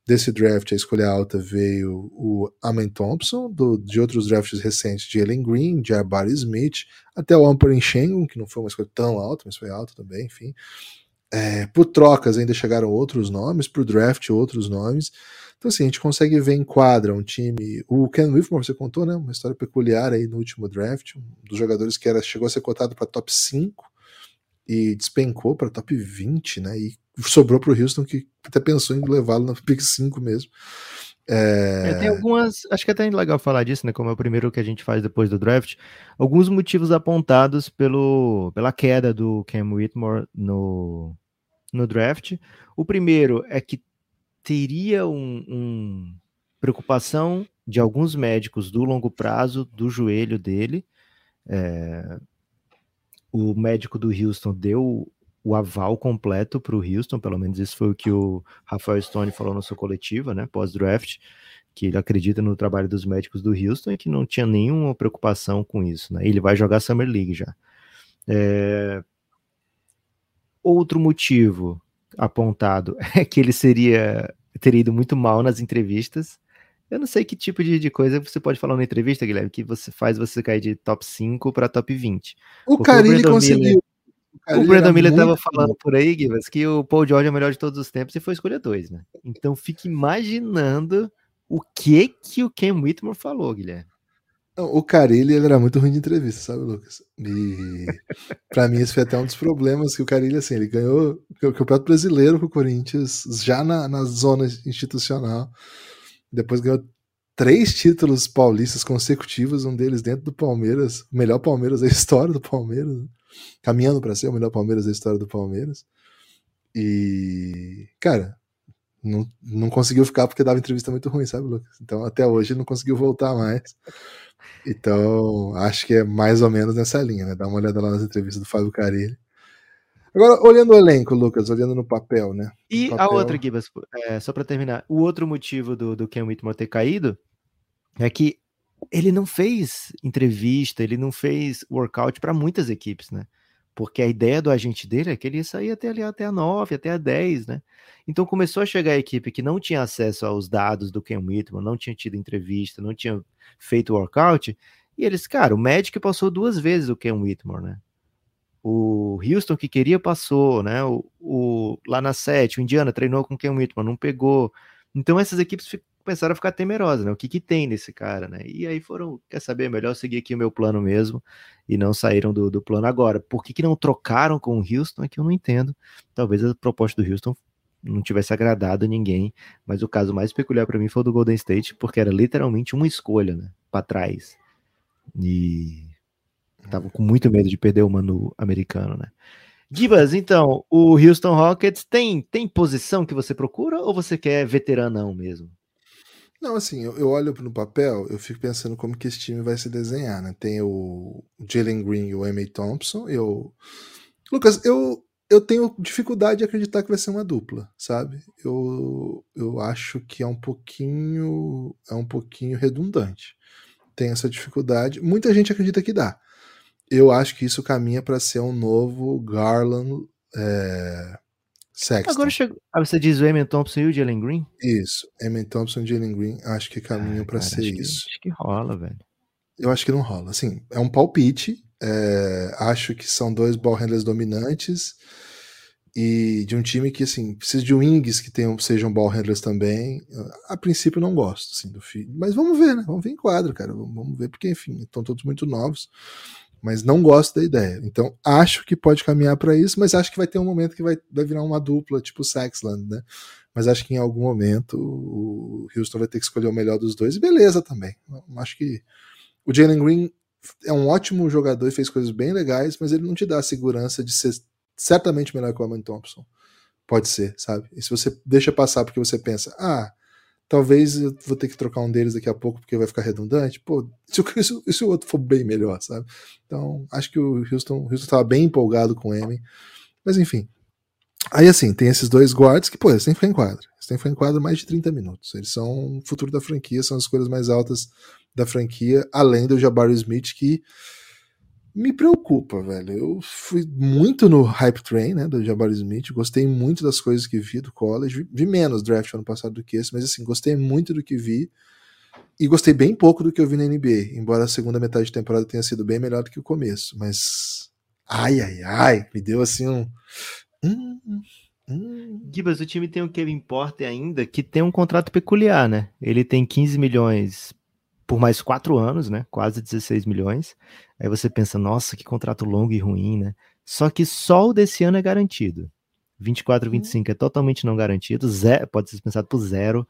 [SPEAKER 2] Desse draft, a escolha alta veio o Amen Thompson, do, de outros drafts recentes, de Ellen Green, de Jabari Smith, até o Amperin Shengun, que não foi uma escolha tão alta, mas foi alta também, enfim. É, por trocas ainda chegaram outros nomes, por draft outros nomes. Então, assim, a gente consegue ver em quadra um time. O Ken Whitmore, você contou, né? Uma história peculiar aí no último draft. Um dos jogadores que era, chegou a ser cotado para top 5 e despencou para top 20, né? E sobrou para o Houston, que até pensou em levá-lo na pick 5 mesmo.
[SPEAKER 3] É... É, tem algumas, acho que é até legal falar disso, né? Como é o primeiro que a gente faz depois do draft, alguns motivos apontados pelo, pela queda do Cam Whitmore no, no draft. O primeiro é que teria um, um preocupação de alguns médicos do longo prazo do joelho dele. É, o médico do Houston deu o aval completo para o Houston, pelo menos isso foi o que o Rafael Stone falou na sua coletiva, né, pós-draft, que ele acredita no trabalho dos médicos do Houston e que não tinha nenhuma preocupação com isso, né, ele vai jogar Summer League já. É... Outro motivo, apontado <laughs> é que ele seria teria ido muito mal nas entrevistas. Eu não sei que tipo de, de coisa você pode falar na entrevista, Guilherme, que você faz você cair de top 5 para top 20.
[SPEAKER 2] O Carilli conseguiu.
[SPEAKER 3] O Brandon Miller estava falando por aí, Givas, que o Paul George é o melhor de todos os tempos e foi escolha 2, né? Então fique imaginando o que que o Ken Whitmore falou, Guilherme.
[SPEAKER 2] O Carilli ele era muito ruim de entrevista, sabe, Lucas? E <laughs> para mim esse foi até um dos problemas que o Carilli, assim, ele ganhou o Campeonato Brasileiro com o Corinthians já na, na zona institucional. Depois ganhou três títulos paulistas consecutivos, um deles dentro do Palmeiras, o melhor Palmeiras da <laughs> história do Palmeiras, né? caminhando para ser o melhor Palmeiras da história do Palmeiras. E, cara, não, não conseguiu ficar porque dava entrevista muito ruim, sabe, Lucas? Então até hoje não conseguiu voltar mais. Então, acho que é mais ou menos nessa linha, né? Dá uma olhada lá nas entrevistas do Fábio Carilli. Agora, olhando o elenco, Lucas, olhando no papel, né?
[SPEAKER 3] No e
[SPEAKER 2] papel...
[SPEAKER 3] a outra, Gibas, é, só para terminar, o outro motivo do, do Ken Whitmore ter caído é que ele não fez entrevista, ele não fez workout para muitas equipes, né? Porque a ideia do agente dele é que ele ia sair até ali até a 9, até a 10, né? Então começou a chegar a equipe que não tinha acesso aos dados do Ken Whitmore, não tinha tido entrevista, não tinha feito workout, e eles, cara, o Magic passou duas vezes o Ken Whitmore, né? O Houston que queria passou, né? O, o lá na 7, o Indiana treinou com o Ken Whitmore, não pegou. Então essas equipes começaram a ficar temerosas, né? O que que tem nesse cara, né? E aí foram, quer saber, melhor seguir aqui o meu plano mesmo e não saíram do, do plano agora. Por que, que não trocaram com o Houston é que eu não entendo. Talvez a proposta do Houston não tivesse agradado ninguém, mas o caso mais peculiar para mim foi o do Golden State, porque era literalmente uma escolha, né, para trás. E tava com muito medo de perder o mano americano, né? Gibas, então, o Houston Rockets tem tem posição que você procura ou você quer veteranão mesmo?
[SPEAKER 2] Não, assim, eu, eu olho no papel, eu fico pensando como que esse time vai se desenhar, né? Tem o Jalen Green e o Amy Thompson. Eu, Lucas, eu eu tenho dificuldade de acreditar que vai ser uma dupla, sabe? Eu, eu acho que é um pouquinho é um pouquinho redundante. Tem essa dificuldade. Muita gente acredita que dá. Eu acho que isso caminha para ser um novo Garland é, Sexton.
[SPEAKER 3] Agora chegou. Ah, você diz o Emin Thompson e o Jalen Green?
[SPEAKER 2] Isso, Emin Thompson e Jalen Green, acho que caminham ah, para ser
[SPEAKER 3] acho
[SPEAKER 2] isso.
[SPEAKER 3] Que, acho que rola, velho.
[SPEAKER 2] Eu acho que não rola. Assim, é um palpite. É, acho que são dois ball handlers dominantes e de um time que assim precisa de wings que tenham sejam ball handlers também. A princípio não gosto assim do filho, mas vamos ver, né? Vamos ver em quadro, cara. Vamos ver porque enfim estão todos muito novos mas não gosto da ideia. Então, acho que pode caminhar para isso, mas acho que vai ter um momento que vai, vai virar uma dupla, tipo Sexland, né? Mas acho que em algum momento o Houston vai ter que escolher o melhor dos dois, e beleza também. Acho que o Jalen Green é um ótimo jogador e fez coisas bem legais, mas ele não te dá a segurança de ser certamente melhor que o Aman Thompson. Pode ser, sabe? E se você deixa passar porque você pensa, ah, talvez eu vou ter que trocar um deles daqui a pouco porque vai ficar redundante. Pô, se, <laughs> se o outro for bem melhor, sabe? Então, acho que o Houston, o Houston estava bem empolgado com o Emin. Mas enfim. Aí assim, tem esses dois guards que, pô, eles têm que ficar em quadra. Eles têm que ficar em quadra mais de 30 minutos. Eles são o futuro da franquia, são as escolhas mais altas da franquia, além do Jabari Smith, que me preocupa, velho. Eu fui muito no hype train, né, do Jabari Smith, gostei muito das coisas que vi do college, vi, menos draft ano passado do que esse, mas assim, gostei muito do que vi e gostei bem pouco do que eu vi na NBA, embora a segunda metade de temporada tenha sido bem melhor do que o começo, mas ai, ai, ai, me deu assim um... Hum,
[SPEAKER 3] hum. Gibas, o time tem o Kevin Porter ainda, que tem um contrato peculiar, né? Ele tem 15 milhões por mais quatro anos, né? Quase 16 milhões. Aí você pensa, nossa, que contrato longo e ruim, né? Só que só o desse ano é garantido. 24, 25 hum. é totalmente não garantido, zero, pode ser dispensado por zero.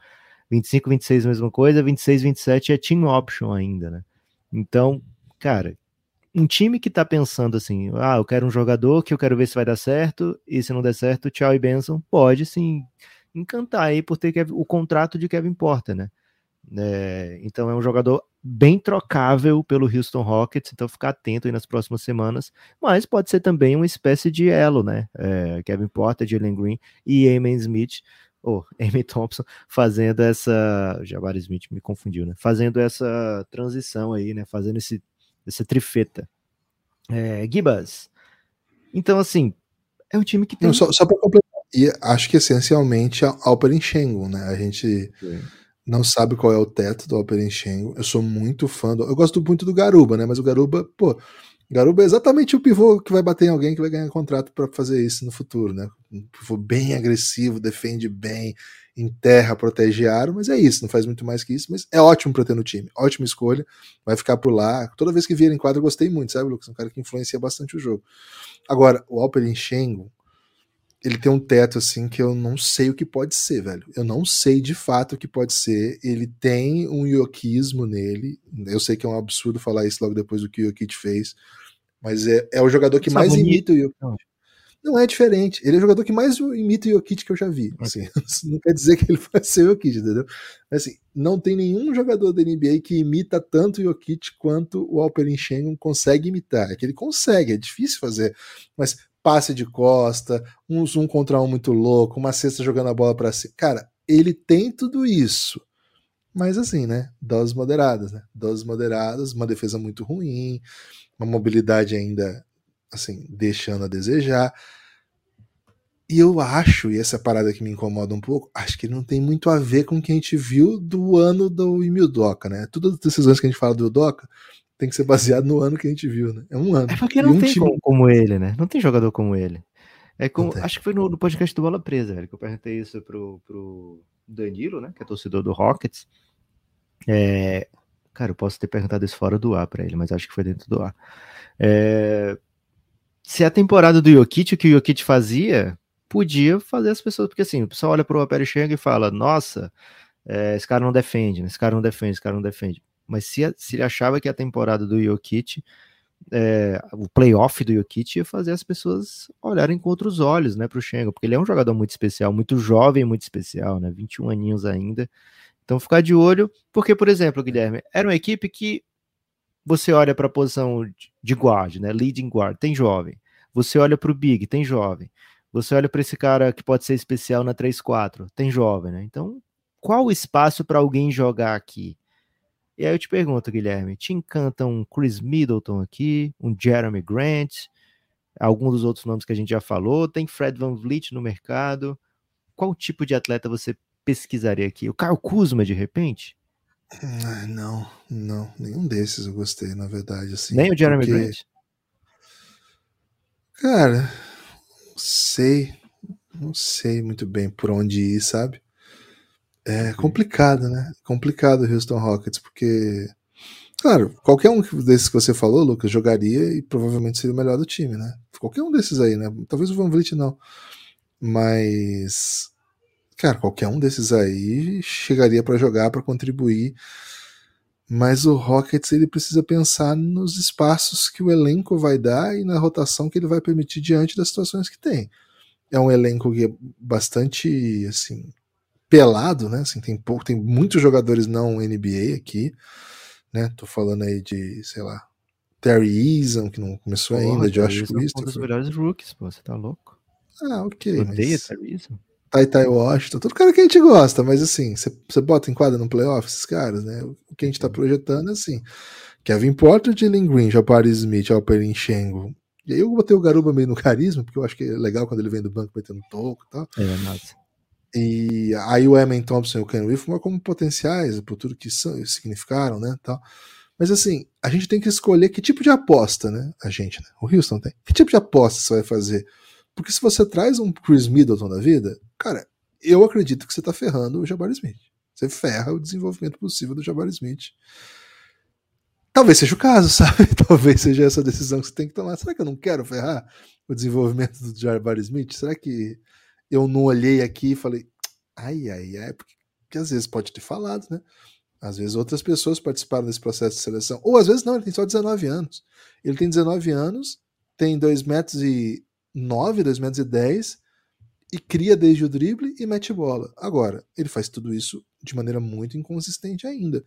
[SPEAKER 3] 25, 26 mesma coisa, 26, 27 é team option ainda, né? Então, cara, um time que tá pensando assim, ah, eu quero um jogador que eu quero ver se vai dar certo, e se não der certo, tchau e benção, pode sim encantar aí por ter o contrato de Kevin Porter, né? É, então é um jogador bem trocável pelo Houston Rockets, então ficar atento aí nas próximas semanas, mas pode ser também uma espécie de elo, né? É, Kevin Porter, Jalen Green e Amen Smith, ou oh, Amy Thompson, fazendo essa. Jabari Smith me confundiu, né? Fazendo essa transição aí, né? Fazendo esse, essa trifeta. É, Gibas. Então, assim, é um time que tem. Não,
[SPEAKER 2] só, só para completar E acho que essencialmente a Alperen Schengen, né? A gente Sim. Não sabe qual é o teto do Alperen Schengen. Eu sou muito fã do. Eu gosto muito do Garuba, né? Mas o Garuba, pô, Garuba é exatamente o pivô que vai bater em alguém que vai ganhar contrato para fazer isso no futuro, né? Um pivô bem agressivo, defende bem, enterra, protege aro, mas é isso, não faz muito mais que isso, mas é ótimo para ter no time, ótima escolha, vai ficar por lá. Toda vez que vier em quadro eu gostei muito, sabe, Lucas? Um cara que influencia bastante o jogo. Agora, o Alperin Schengen, ele tem um teto assim que eu não sei o que pode ser, velho. Eu não sei de fato o que pode ser. Ele tem um yokismo nele. Eu sei que é um absurdo falar isso logo depois do que o Jokic fez, mas é, é o jogador que mais imita o Jokic. Não é diferente. Ele é o jogador que mais imita o Jokic que eu já vi. Assim, <laughs> não quer dizer que ele <laughs> vai ser o Jokic, entendeu? Mas, assim, não tem nenhum jogador da NBA que imita tanto o Jokic quanto o Alperin Schengen consegue imitar. É que ele consegue, é difícil fazer. Mas passe de costa, um um contra um muito louco, uma cesta jogando a bola para cima. Cara, ele tem tudo isso. Mas assim, né? Doses moderadas, né? Doses moderadas, uma defesa muito ruim, uma mobilidade ainda assim, deixando a desejar. E eu acho, e essa parada que me incomoda um pouco, acho que não tem muito a ver com o que a gente viu do ano do Imildoca, né? Todas as decisões que a gente fala do Udoca tem que ser baseado no ano que a gente viu, né? É um ano.
[SPEAKER 3] É porque não um tem time... como ele, né? Não tem jogador como ele. É como, acho que foi no, no, podcast do Bola Presa, velho, que eu perguntei isso pro, pro Danilo, né? Que é torcedor do Rockets. É, cara, eu posso ter perguntado isso fora do ar para ele, mas acho que foi dentro do ar. É, se a temporada do Jokic, o que o Jokic fazia, podia fazer as pessoas, porque assim, o pessoal olha pro Alper Schengen e fala, nossa, é, esse cara não defende, né? esse cara não defende, esse cara não defende. Mas se, se ele achava que a temporada do Jokic, é, o playoff do Jokic ia fazer as pessoas olharem com outros olhos, né, pro Schengen, porque ele é um jogador muito especial, muito jovem, muito especial, né, 21 aninhos ainda. Então ficar de olho, porque, por exemplo, Guilherme, era uma equipe que você olha para a posição de guard, né? Leading guard, tem jovem. Você olha para o big, tem jovem. Você olha para esse cara que pode ser especial na 3-4, tem jovem, né? Então, qual o espaço para alguém jogar aqui? E aí eu te pergunto, Guilherme, te encanta um Chris Middleton aqui, um Jeremy Grant, algum dos outros nomes que a gente já falou, tem Fred Van Vliet no mercado. Qual tipo de atleta você pesquisaria aqui? O Kyle Kuzma, de repente?
[SPEAKER 2] Ah, não, não, nenhum desses eu gostei, na verdade. Assim,
[SPEAKER 3] Nem o Jeremy porque... Grant.
[SPEAKER 2] Cara, não sei, não sei muito bem por onde ir, sabe? É complicado, né? Complicado o Houston Rockets, porque, claro, qualquer um desses que você falou, Lucas, jogaria e provavelmente seria o melhor do time, né? Qualquer um desses aí, né? Talvez o Van Vliet não. Mas Cara, qualquer um desses aí chegaria para jogar, para contribuir. Mas o Rockets ele precisa pensar nos espaços que o elenco vai dar e na rotação que ele vai permitir diante das situações que tem. É um elenco que é bastante assim pelado, né? Assim, tem pouco, tem muitos jogadores não NBA aqui, né? Tô falando aí de, sei lá, Terry Eason, que não começou Porra, ainda, Josh Christopher. É um dos
[SPEAKER 3] melhores rookies, pô, você tá louco?
[SPEAKER 2] Ah, ok. Odeia mas... Terry Eason. Tai Tai Washington, todo cara que a gente gosta, mas assim, você bota em quadra no playoff esses caras, né? O que a gente tá projetando é assim: Kevin Porter, Jalen Green, Jabari Smith, Alperin Shengo. E aí eu botei o Garuba meio no carisma, porque eu acho que é legal quando ele vem do banco metendo toco e tal.
[SPEAKER 3] É.
[SPEAKER 2] E aí o Eman Thompson e o Ken Whitmore como potenciais, por tudo que são, significaram, né, tal. Mas assim, a gente tem que escolher que tipo de aposta, né? A gente, né? O Houston tem. Que tipo de aposta você vai fazer? Porque se você traz um Chris Middleton da vida, cara, eu acredito que você tá ferrando o Jabari Smith. Você ferra o desenvolvimento possível do Jabari Smith. Talvez seja o caso, <laughs> sabe? Talvez seja essa decisão que você tem que tomar. Será que eu não quero ferrar o desenvolvimento do Jabari Smith? Será que eu não olhei aqui e falei, ai, ai, ai, porque, porque às vezes pode ter falado, né? Às vezes outras pessoas participaram desse processo de seleção. Ou às vezes não, ele tem só 19 anos. Ele tem 19 anos, tem 2 metros e 9, 2 metros e 10 e cria desde o drible e mete bola. Agora, ele faz tudo isso de maneira muito inconsistente ainda.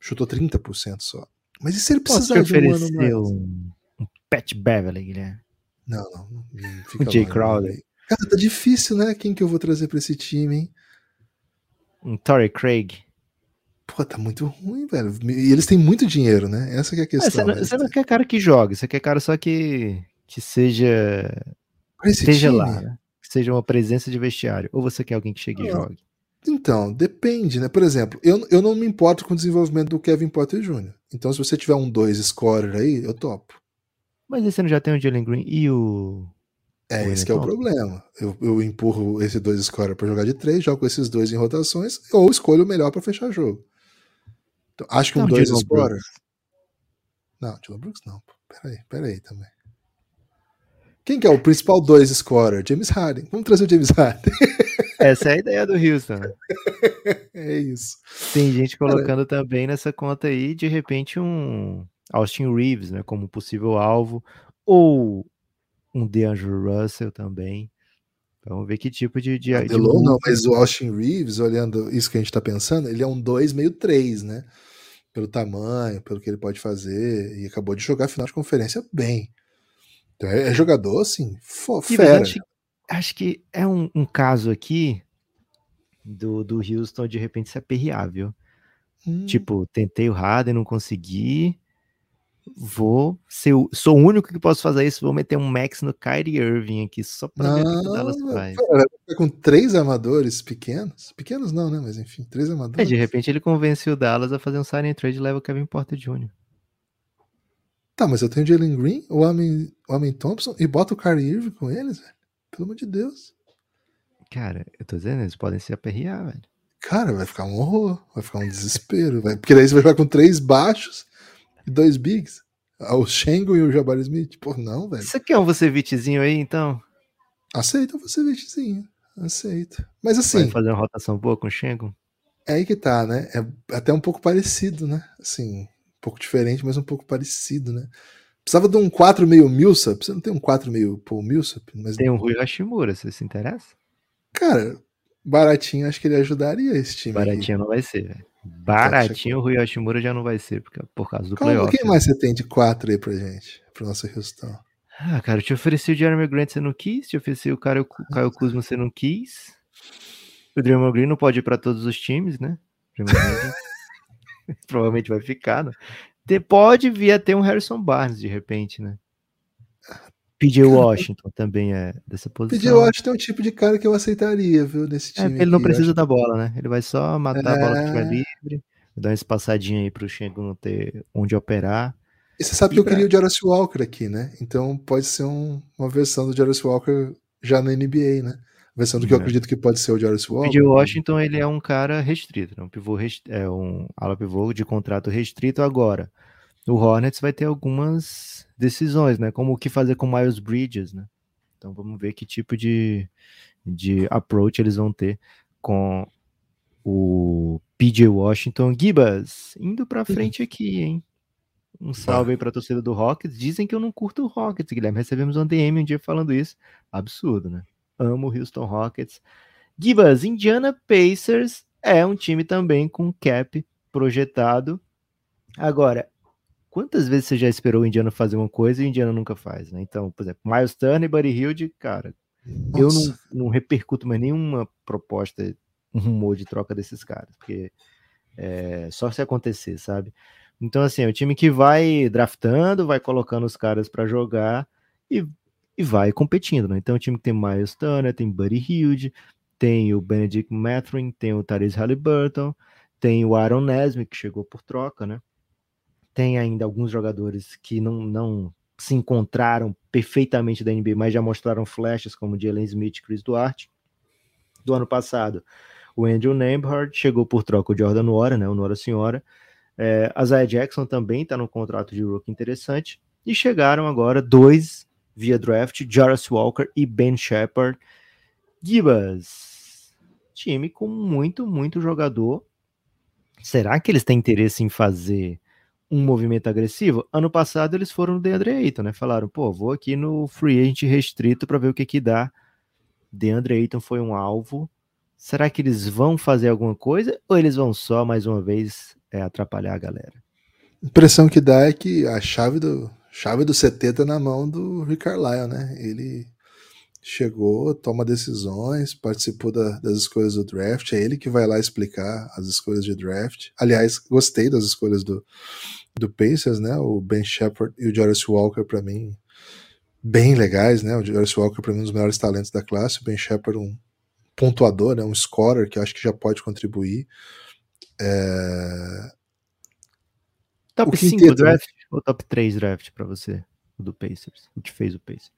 [SPEAKER 2] Chutou 30% só. Mas e se ele precisar de um ano mais?
[SPEAKER 3] Um, um Pat Beverly, Guilherme?
[SPEAKER 2] Não, não. não <laughs>
[SPEAKER 3] o Jay Crowder.
[SPEAKER 2] Cara, tá difícil, né? Quem que eu vou trazer pra esse time, hein?
[SPEAKER 3] Um Torrey Craig.
[SPEAKER 2] Pô, tá muito ruim, velho. E eles têm muito dinheiro, né? Essa é a questão.
[SPEAKER 3] É, você, não, você não, quer cara que jogue, você quer cara só que, que seja. Esteja
[SPEAKER 2] time,
[SPEAKER 3] lá, né? que seja uma presença de vestiário? Ou você quer alguém que chegue e jogue?
[SPEAKER 2] Então, depende, né? Por exemplo, eu, eu não me importo com o desenvolvimento do Kevin Porter Jr. Então, se você tiver um 2 scorer aí, eu topo.
[SPEAKER 3] Mas esse ano já tem o Jalen Green e o.
[SPEAKER 2] É, esse que é o
[SPEAKER 3] Thompson.
[SPEAKER 2] problema. Eu, eu empurro esse dois scorer para jogar de três, jogo esses dois em rotações, ou escolho o melhor para fechar jogo. Então, acho que um
[SPEAKER 3] Não,
[SPEAKER 2] dois
[SPEAKER 3] Dylan
[SPEAKER 2] scorer.
[SPEAKER 3] Brooks.
[SPEAKER 2] Não, Dylan Brooks não. Peraí, peraí também. Quem que é o principal dois scorer? James Harden. Vamos trazer o James Harden. <laughs>
[SPEAKER 3] Essa é a ideia do Houston. <laughs>
[SPEAKER 2] é isso.
[SPEAKER 3] Tem gente colocando também nessa conta aí, de repente, um Austin Reeves, né? Como possível alvo. Ou um DeAndre Russell também. Vamos ver que tipo de. de, de
[SPEAKER 2] Delon não, mas o Austin Reeves, olhando isso que a gente tá pensando, ele é um 2 meio 3, né? Pelo tamanho, pelo que ele pode fazer, e acabou de jogar a final de conferência bem. Então é, é jogador, assim, fo- fera.
[SPEAKER 3] acho, acho que é um, um caso aqui do, do Houston de repente se aperrear, viu?
[SPEAKER 2] Hum,
[SPEAKER 3] Tipo, tentei o Harden, não consegui. Vou ser o, sou o único que posso fazer isso. Vou meter um max no Kyrie Irving aqui só pra ver o que Dallas
[SPEAKER 2] não,
[SPEAKER 3] faz.
[SPEAKER 2] vai ficar com três armadores pequenos. Pequenos não, né? Mas enfim, três
[SPEAKER 3] É,
[SPEAKER 2] armadores.
[SPEAKER 3] de repente ele convence o Dallas a fazer um sign and trade e leva o Kevin Porter Jr.
[SPEAKER 2] Tá, mas eu tenho o Jalen Green, o Homem, o Homem Thompson e boto o Kyrie Irving com eles, velho. Pelo amor de Deus.
[SPEAKER 3] Cara, eu tô dizendo, eles podem se aperrear, velho.
[SPEAKER 2] Cara, vai ficar um horror, vai ficar um desespero, vai, porque daí você vai jogar com três baixos e dois bigs. Ah, O Shengo e o Jabari Smith. Pô, não, velho.
[SPEAKER 3] Você quer um Vuceviczinho aí, então?
[SPEAKER 2] Aceita você, Vitzinho. Aceita. Mas
[SPEAKER 3] Vai
[SPEAKER 2] assim,
[SPEAKER 3] fazer uma rotação boa com o Shengo?
[SPEAKER 2] é aí que tá, né? É até um pouco parecido, né? Assim, um pouco diferente, mas um pouco parecido, né? Precisava de um 4 meio Millsap. Você não tem um 4 meio Paul Millsap? Mas,
[SPEAKER 3] Tem um Rui Hashimura, você se interessa?
[SPEAKER 2] cara, baratinho, acho que ele ajudaria esse time.
[SPEAKER 3] Baratinho não vai ser, velho. Baratinho o Rui Hashimura já não vai ser, porque, por causa do
[SPEAKER 2] Qual,
[SPEAKER 3] playoff.
[SPEAKER 2] quem
[SPEAKER 3] né?
[SPEAKER 2] mais você tem de 4 aí pra gente? Pro nosso Houston.
[SPEAKER 3] Ah, cara, eu te ofereci o Jeremy Grant, você não quis. Te ofereci o Caio, Caio Kuzma, você não quis. O Draymond Green não pode ir pra todos os times, né? <laughs> Provavelmente vai ficar, né? Te- Pode vir a ter um Harrison Barnes, de repente, né? PJ Washington também é dessa posição.
[SPEAKER 2] Acho que é um tipo de cara que eu aceitaria, viu, nesse
[SPEAKER 3] É,
[SPEAKER 2] time.
[SPEAKER 3] porque ele não
[SPEAKER 2] aqui.
[SPEAKER 3] Precisa da bola, né? Ele vai só matar a bola que estiver
[SPEAKER 2] É.
[SPEAKER 3] livre, dar uma espaçadinha aí pro Shengo não ter onde operar.
[SPEAKER 2] E você sabe
[SPEAKER 3] E
[SPEAKER 2] que eu
[SPEAKER 3] pra-
[SPEAKER 2] queria o Jarvis Walker aqui, né? Então pode ser um- uma versão do Jarvis Walker já na NBA, né? A versão do que eu
[SPEAKER 3] É.
[SPEAKER 2] acredito que pode ser o Jarvis
[SPEAKER 3] O
[SPEAKER 2] Walker.
[SPEAKER 3] PJ Washington, ele é um cara restrito, né? um pivô rest... é um ala pivô de contrato restrito agora. O Hornets vai ter algumas decisões, né? Como o que fazer com Miles Bridges, né? Então vamos ver que tipo de, de approach eles vão ter com o PJ Washington. Gibas, indo pra frente aqui, hein? Um salve aí pra torcida do Rockets. Dizem que eu não curto o Rockets, Guilherme. Recebemos um DM um dia falando isso. Absurdo, né? Amo o Houston Rockets. Gibas, Indiana Pacers é um time também com cap projetado. Agora, quantas vezes você já esperou o Indiana fazer uma coisa e o Indiana nunca faz, né? Então, por exemplo, Miles Turner e Buddy Hilde, cara, eu não,
[SPEAKER 2] Nossa.
[SPEAKER 3] não repercuto mais nenhuma proposta, um rumor de troca desses caras, porque é só se acontecer, sabe? Então, assim, é um time que vai draftando, vai colocando os caras para jogar e, e vai competindo, né? Então, é um time que tem Miles Turner, tem Buddy Hilde, tem o Benedict Mathurin, tem o Tyrese Halliburton, tem o Aaron Nesmith, que chegou por troca, né? Tem ainda alguns jogadores que não, não se encontraram perfeitamente da NBA, mas já mostraram flashes, como Jalen Smith e Chris Duarte. Do ano passado, o Andrew Nembhard chegou por troca o Jordan Nwora, né? O Nwora Senhora. É, a Zaya Jackson também está num contrato de rookie interessante. E chegaram agora dois via draft, Jarvis Walker e Ben Shepard. Gibas, time com muito, muito jogador. Será que eles têm interesse em fazer um movimento agressivo? Ano passado eles foram no DeAndre Ayton, né? Falaram, pô, vou aqui no free agent restrito para ver o que que dá. DeAndre Ayton foi um alvo. Será que eles vão fazer alguma coisa ou eles vão só mais uma vez é, atrapalhar a galera?
[SPEAKER 2] A impressão que dá é que a chave do chave do CT tá na mão do Rick Carlisle, né? Ele chegou, toma decisões, participou da- das escolhas do draft, é ele que vai lá explicar as escolhas de draft. Aliás, gostei das escolhas do, do Pacers, né? O Ben Shepard e o Jarvis Walker, para mim, bem legais, né? O Jarvis Walker, para mim, um dos melhores talentos da classe. O Ben Shepard, um pontuador, né? um scorer, que eu acho que já pode contribuir. É...
[SPEAKER 3] Top 5 draft né? ou top 3 draft para você, o do Pacers? O que fez o Pacers?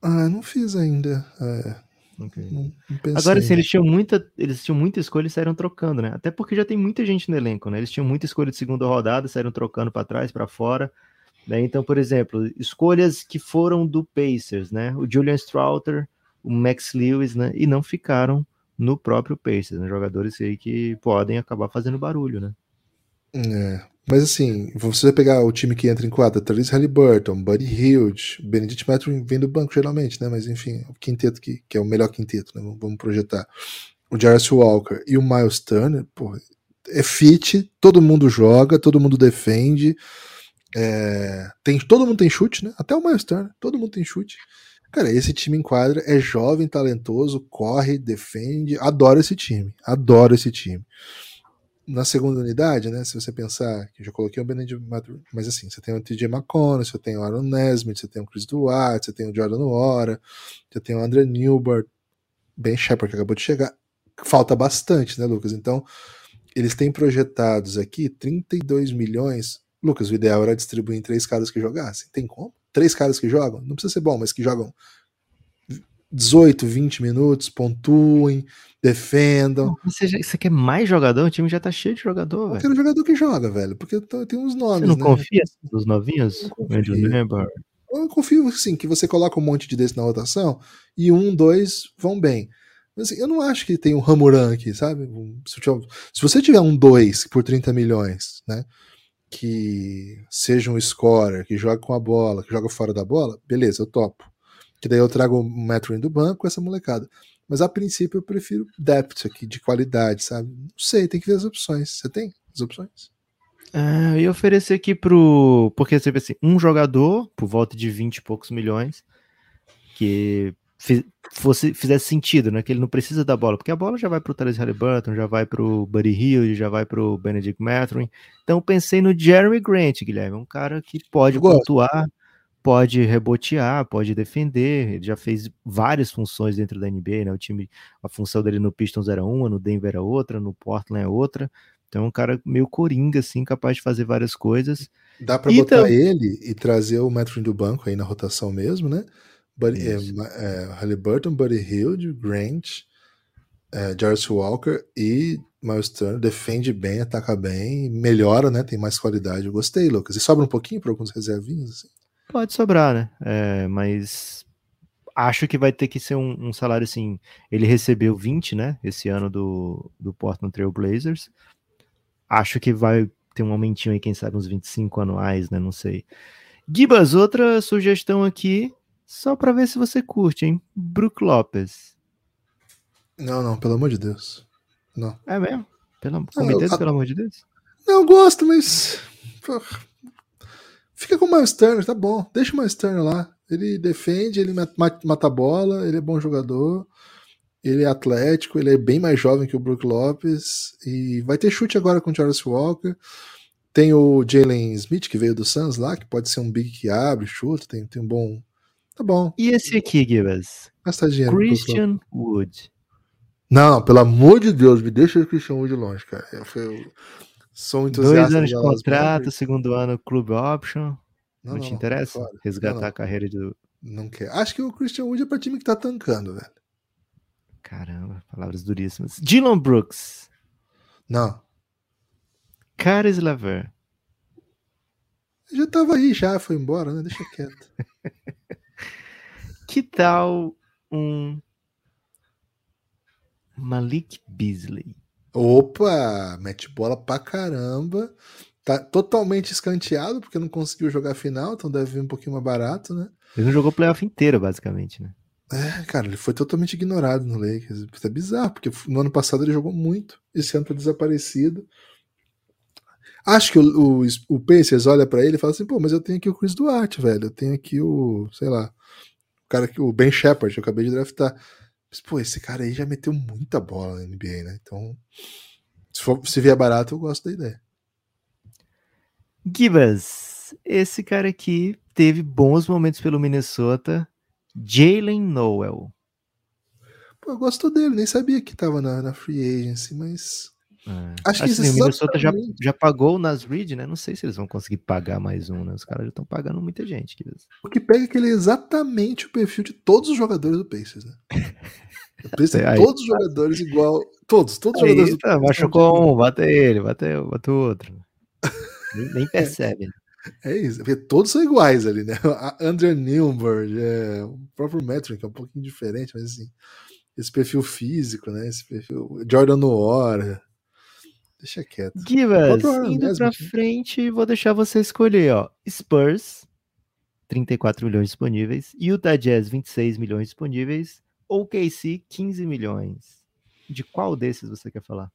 [SPEAKER 2] Ah, não fiz ainda. É,
[SPEAKER 3] okay. não, não Agora, sim, eles tinham muita, eles tinham muita escolha e saíram trocando, né? Até porque já tem muita gente no elenco, né? Eles tinham muita escolha de segunda rodada, saíram trocando para trás, para fora. Né? Então, por exemplo, escolhas que foram do Pacers, né? O Julian Strouter, o Max Lewis, né? E não ficaram no próprio Pacers, né? Jogadores aí que podem acabar fazendo barulho, né?
[SPEAKER 2] É, mas assim, você vai pegar o time que entra em quadra, Therese Halliburton, Buddy Hilde, Benedict Mathurin vem do banco geralmente, né? Mas enfim, o quinteto que, que é o melhor quinteto, né? Vamos projetar. O Jarvis Walker e o Miles Turner, pô, é fit, todo mundo joga, todo mundo defende. É, tem, todo mundo tem chute, né? Até o Miles Turner, todo mundo tem chute. Cara, esse time em quadra é jovem, talentoso, corre, defende. Adoro esse time. Adoro esse time na segunda unidade, né? Se você pensar, que já coloquei o Benedict mas assim, você tem o TJ McConnell, você tem o Aaron Nesmith, você tem o Chris Duarte, você tem o Jordan Ora, você tem o André Newbert, Ben Shepard que acabou de chegar. Falta bastante, né, Lucas? Então, eles têm projetados aqui 32 milhões. Lucas, o ideal era distribuir em três caras que jogassem. Tem como? Três caras que jogam? Não precisa ser bom, mas que jogam 18, 20 minutos, pontuem, defendam.
[SPEAKER 3] Você, já, você quer mais jogador? O time já tá cheio de jogador,
[SPEAKER 2] eu
[SPEAKER 3] velho.
[SPEAKER 2] quero jogador que joga, velho, porque tem uns nomes. Você
[SPEAKER 3] não
[SPEAKER 2] né?
[SPEAKER 3] confia nos novinhos?
[SPEAKER 2] Eu, eu confio, sim, que você coloca um monte de desse na rotação e um, dois vão bem. Mas assim, eu não acho que tem um Ramuran aqui, sabe? Se, se você tiver um 2 por 30 milhões, né? Que seja um scorer, que joga com a bola, que joga fora da bola, beleza, eu topo. Que daí eu trago o Metro do banco essa molecada. Mas a princípio eu prefiro depth aqui, de qualidade, sabe? Não sei, tem que ver as opções. Você tem as opções?
[SPEAKER 3] Ah, eu ia oferecer aqui pro. Porque você assim, um jogador, por volta de 20 e poucos milhões, que fosse, fizesse sentido, né? Que ele não precisa da bola, porque a bola já vai pro Thales Halliburton, já vai pro Buddy Hill, já vai pro Benedict Mathurin. Então pensei no Jeremy Grant, Guilherme, um cara que pode pontuar, pode rebotear, pode defender, ele já fez várias funções dentro da NBA, né? O time, a função dele no Pistons era uma, no Denver era outra, no Portland é outra. Então é um cara meio coringa, assim, capaz de fazer várias coisas.
[SPEAKER 2] Dá para botar então... ele e trazer o Metro do banco aí na rotação mesmo, né? Buddy, é, é, Halliburton, Buddy Hield, Grant, é, Jarvis Walker e Miles Turner defende bem, ataca bem, melhora, né? Tem mais qualidade. Eu gostei, Lucas. E sobra um pouquinho para alguns reservinhos, assim.
[SPEAKER 3] Pode sobrar, né? É, mas acho que vai ter que ser um, um, salário assim. Ele recebeu 20, né? Esse ano do, do Portland Trail Blazers. Acho que vai ter um aumentinho aí, quem sabe, uns 25 anuais, né? Não sei. Gibas, outra sugestão aqui, só para ver se você curte, hein? Brook Lopes.
[SPEAKER 2] Não, não, pelo amor de Deus. Não.
[SPEAKER 3] É mesmo? Pelo, não, pelo amor de Deus?
[SPEAKER 2] Não, eu gosto, mas. Fica com o Miles Turner, tá bom. Deixa o Miles Turner lá. Ele defende, ele mata a bola, ele é bom jogador, ele é atlético, ele é bem mais jovem que o Brook Lopes. E vai ter chute agora com o Charles Walker. Tem o Jalen Smith, que veio do Suns lá, que pode ser um big que abre, chuta, tem, tem um bom. Tá bom.
[SPEAKER 3] E esse aqui, Gibas?
[SPEAKER 2] Gasta dinheiro.
[SPEAKER 3] Christian Wood.
[SPEAKER 2] Não, pelo amor de Deus, me deixa o Christian Wood longe, cara. Eu,
[SPEAKER 3] Sou entusiasta. Dois anos de contrato, segundo ano club option. Não, não te não, interessa? Fora. Resgatar a carreira do.
[SPEAKER 2] Não quer. Acho que o Christian Wood é pra time que tá tancando, velho.
[SPEAKER 3] Caramba, palavras duríssimas. Dylan Brooks.
[SPEAKER 2] Não.
[SPEAKER 3] Caris Lever.
[SPEAKER 2] Já tava aí, já foi embora, né? Deixa quieto. <laughs>
[SPEAKER 3] que tal um Malik Beasley?
[SPEAKER 2] Opa, mete bola pra caramba. Tá totalmente escanteado, porque não conseguiu jogar final, então deve vir um pouquinho mais barato, né?
[SPEAKER 3] Ele não jogou playoff inteiro, basicamente, né?
[SPEAKER 2] É, cara, ele foi totalmente ignorado no Lakers. É bizarro, porque no ano passado ele jogou muito, esse ano tá desaparecido. Acho que o, o, o Pacers olha para ele e fala assim: pô, mas eu tenho aqui o Chris Duarte, velho. Eu tenho aqui o, sei lá, cara que o Ben Shepard, eu acabei de draftar. Mas, pô, esse cara aí já meteu muita bola na NBA, né? Então, se, for, se vier barato, eu gosto da ideia.
[SPEAKER 3] Gibas, esse cara aqui teve bons momentos pelo Minnesota, Jalen Noel.
[SPEAKER 2] Pô, eu gosto dele, nem sabia que tava na, na free agency, mas.
[SPEAKER 3] É.
[SPEAKER 2] Acho que
[SPEAKER 3] Assim,
[SPEAKER 2] isso
[SPEAKER 3] o Minnesota já, já pagou o Nas Reed, né? Não sei se eles vão conseguir pagar mais um, né? Os caras já estão pagando muita gente. queridos.
[SPEAKER 2] O que pega é que ele é exatamente o perfil de todos os jogadores do Pacers, né? <laughs> O Pacers tem todos os jogadores igual. Todos, todos os jogadores do
[SPEAKER 3] tá, machucou um, bate ele, bate, bate o outro. Nem, nem <laughs> percebe. né?
[SPEAKER 2] É isso, porque todos são iguais ali, né? <laughs> A Andrew Newberg, é, o próprio Metric é um pouquinho diferente, mas assim, esse perfil físico, né? Esse perfil. Jordan Noora. Deixa quieto.
[SPEAKER 3] Givas, indo pra
[SPEAKER 2] Nesmith, né?
[SPEAKER 3] frente, vou deixar você escolher, ó. Spurs, 34 milhões disponíveis. Utah Jazz, 26 milhões disponíveis. Ou KC, 15 milhões. De qual desses você quer falar?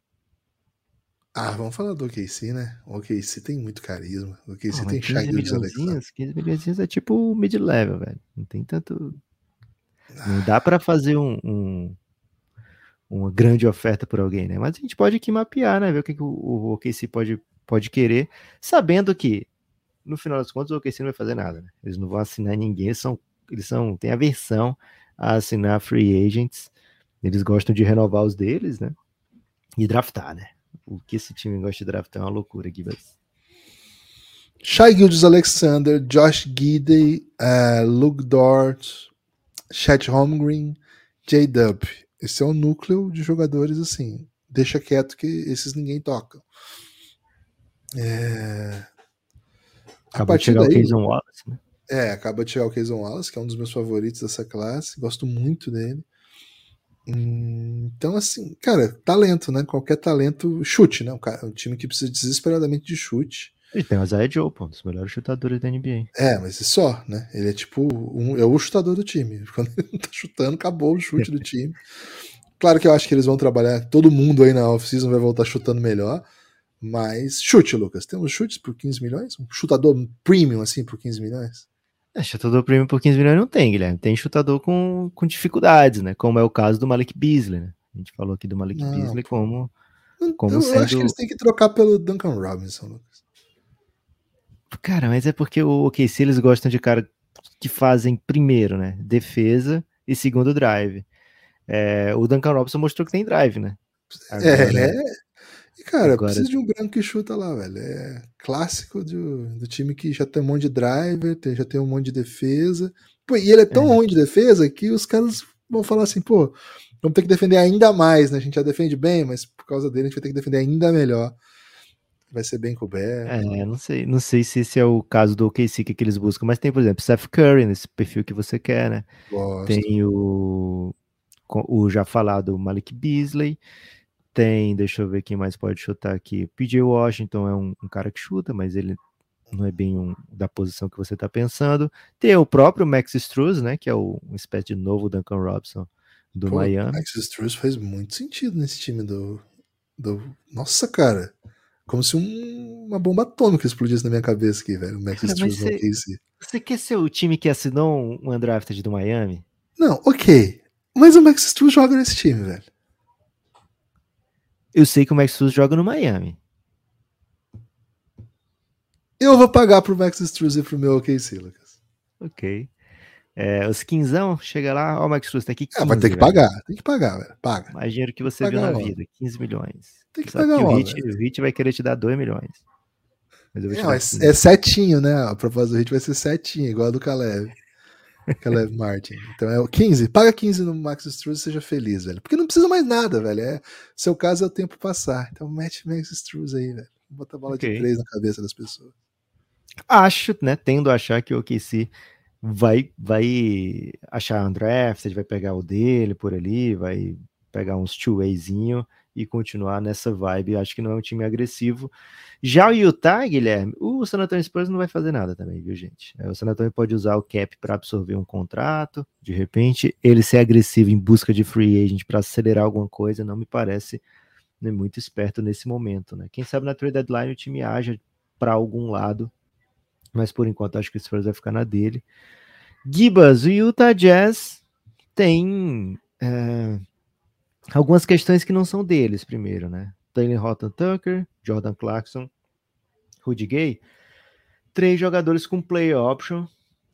[SPEAKER 2] Ah, vamos falar do OKC, né? O OKC tem muito carisma. O OKC
[SPEAKER 3] Ah,
[SPEAKER 2] tem
[SPEAKER 3] mas 15
[SPEAKER 2] Shai Alexander.
[SPEAKER 3] milhões, 15 milhões é tipo mid-level, velho. Não tem tanto. Não dá pra fazer um, um- uma grande oferta por alguém, né? Mas a gente pode aqui mapear, né? Ver o que, que o, o OKC pode, pode querer, sabendo que, no final das contas, o OKC não vai fazer nada, né? Eles não vão assinar ninguém, eles são, eles são, têm aversão a assinar free agents. Eles gostam de renovar os deles, né? E draftar, né? O que esse time gosta de draftar é uma loucura, Gibas.
[SPEAKER 2] Shai Gilgeous Alexander, Josh Gidey, uh, Luke Dort, Chet Holmgren, J-Dub. Esse é o núcleo de jogadores assim. Deixa quieto que esses ninguém toca. É... A
[SPEAKER 3] Acabou de chegar o
[SPEAKER 2] daí,
[SPEAKER 3] Keyson Wallace, né?
[SPEAKER 2] é, acaba de chegar o Keyson Wallace, que é um dos meus favoritos dessa classe. Gosto muito dele. Então, assim, cara, talento, né? Qualquer talento, chute, né? Um time que precisa desesperadamente de chute.
[SPEAKER 3] E tem o Isaiah Joe, pô, um dos melhores chutadores da NBA.
[SPEAKER 2] É, mas é só, né? Ele é tipo um, é o chutador do time. <laughs> Quando ele não tá chutando, acabou o chute do time. Claro que eu acho que eles vão trabalhar, todo mundo aí na off-season vai voltar chutando melhor. Mas chute, Lucas. Temos chutes por 15 milhões? Um chutador premium assim por 15 milhões?
[SPEAKER 3] É, chutador premium por 15 milhões não tem, Guilherme. Tem chutador com, com dificuldades, né? Como é o caso do Malik Beasley, né? A gente falou aqui do Malik
[SPEAKER 2] Não,
[SPEAKER 3] Beasley como.
[SPEAKER 2] Eu,
[SPEAKER 3] Como
[SPEAKER 2] eu acho
[SPEAKER 3] sendo-
[SPEAKER 2] que eles têm que trocar pelo Duncan Robinson, Lucas.
[SPEAKER 3] Cara, mas é porque o OKC eles gostam de cara que fazem primeiro, né? Defesa e segundo drive. É, o Duncan Robinson mostrou que tem drive, né?
[SPEAKER 2] É, ele é. E, cara,
[SPEAKER 3] Agora-
[SPEAKER 2] precisa de um branco que chuta lá, velho. É clássico do, do time que já tem um monte de driver, tem- já tem um monte de defesa. Pô, e ele é tão
[SPEAKER 3] É.
[SPEAKER 2] ruim de defesa que os caras vão falar assim, pô, vamos ter que defender ainda mais, né? A gente já defende bem, mas por causa dele a gente vai ter que defender ainda melhor. Vai ser bem coberto.
[SPEAKER 3] É, não sei, não sei se esse é o caso do OKC que, que eles buscam, mas tem, por exemplo, Seth Curry nesse perfil que você quer, né?
[SPEAKER 2] Gosto.
[SPEAKER 3] Tem o, o já falado Malik Beasley. Tem, deixa eu ver quem mais pode chutar aqui. PJ Washington é um, um cara que chuta, mas ele não é bem um, da posição que você está pensando. Tem o próprio Max Struz, né? Que é o, uma espécie de novo Duncan Robinson do
[SPEAKER 2] Pô,
[SPEAKER 3] Miami.
[SPEAKER 2] Max Struz faz muito sentido nesse time do. do... Nossa, cara. Como se um- uma bomba atômica explodisse na minha cabeça aqui, velho. O Max
[SPEAKER 3] Cara,
[SPEAKER 2] Struz
[SPEAKER 3] mas
[SPEAKER 2] no
[SPEAKER 3] cê-
[SPEAKER 2] OKC.
[SPEAKER 3] Você quer ser o time que assinou um, um undrafted do Miami?
[SPEAKER 2] Não, ok. Mas o Max Struz joga nesse time, velho.
[SPEAKER 3] Eu sei que o Max Struz joga no Miami.
[SPEAKER 2] Eu vou pagar pro Max Struz e pro meu OKC, Lucas.
[SPEAKER 3] Ok. É, os quinzão, chega lá, ó, o Max Struz tá aqui. 15,
[SPEAKER 2] Ah, vai ter que
[SPEAKER 3] velho.
[SPEAKER 2] pagar. Tem que pagar, velho. Paga.
[SPEAKER 3] Mais dinheiro que você viu na
[SPEAKER 2] logo.
[SPEAKER 3] vida, 15 milhões.
[SPEAKER 2] Tem que
[SPEAKER 3] Sabe
[SPEAKER 2] pagar
[SPEAKER 3] que o Hit, o Hit vai querer te dar 2 milhões. Mas eu vou te
[SPEAKER 2] Não, é,
[SPEAKER 3] 15.
[SPEAKER 2] é setinho, né? A proposta do Hit vai ser setinho, igual a do Caleb. <laughs> Caleb Martin. Então é o 15. Paga 15 no Max Struz e seja feliz, velho. Porque não precisa mais nada, velho. É, seu caso é o tempo passar. Então mete Max Struz aí, velho. Bota a bola
[SPEAKER 3] Ok.
[SPEAKER 2] de três na cabeça das pessoas.
[SPEAKER 3] Acho, né? Tendo a achar que o OKC vai, vai achar undrafted, vai pegar o dele por ali, vai pegar uns two-wayzinho e continuar nessa vibe. Acho que não é um time agressivo. Já o Utah, Guilherme, o San Antonio Spurs não vai fazer nada também, viu, gente? É, O San Antonio pode usar o cap para absorver um contrato, de repente, ele ser agressivo em busca de free agent para acelerar alguma coisa, não me parece né, muito esperto nesse momento, né? Quem sabe na trade deadline o time haja para algum lado, mas por enquanto acho que o Spurs vai ficar na dele. Gibas, o Utah Jazz tem é, algumas questões que não são deles, primeiro, né? Taylor Horton Tucker, Jordan Clarkson, Rudy Gay, três jogadores com play option,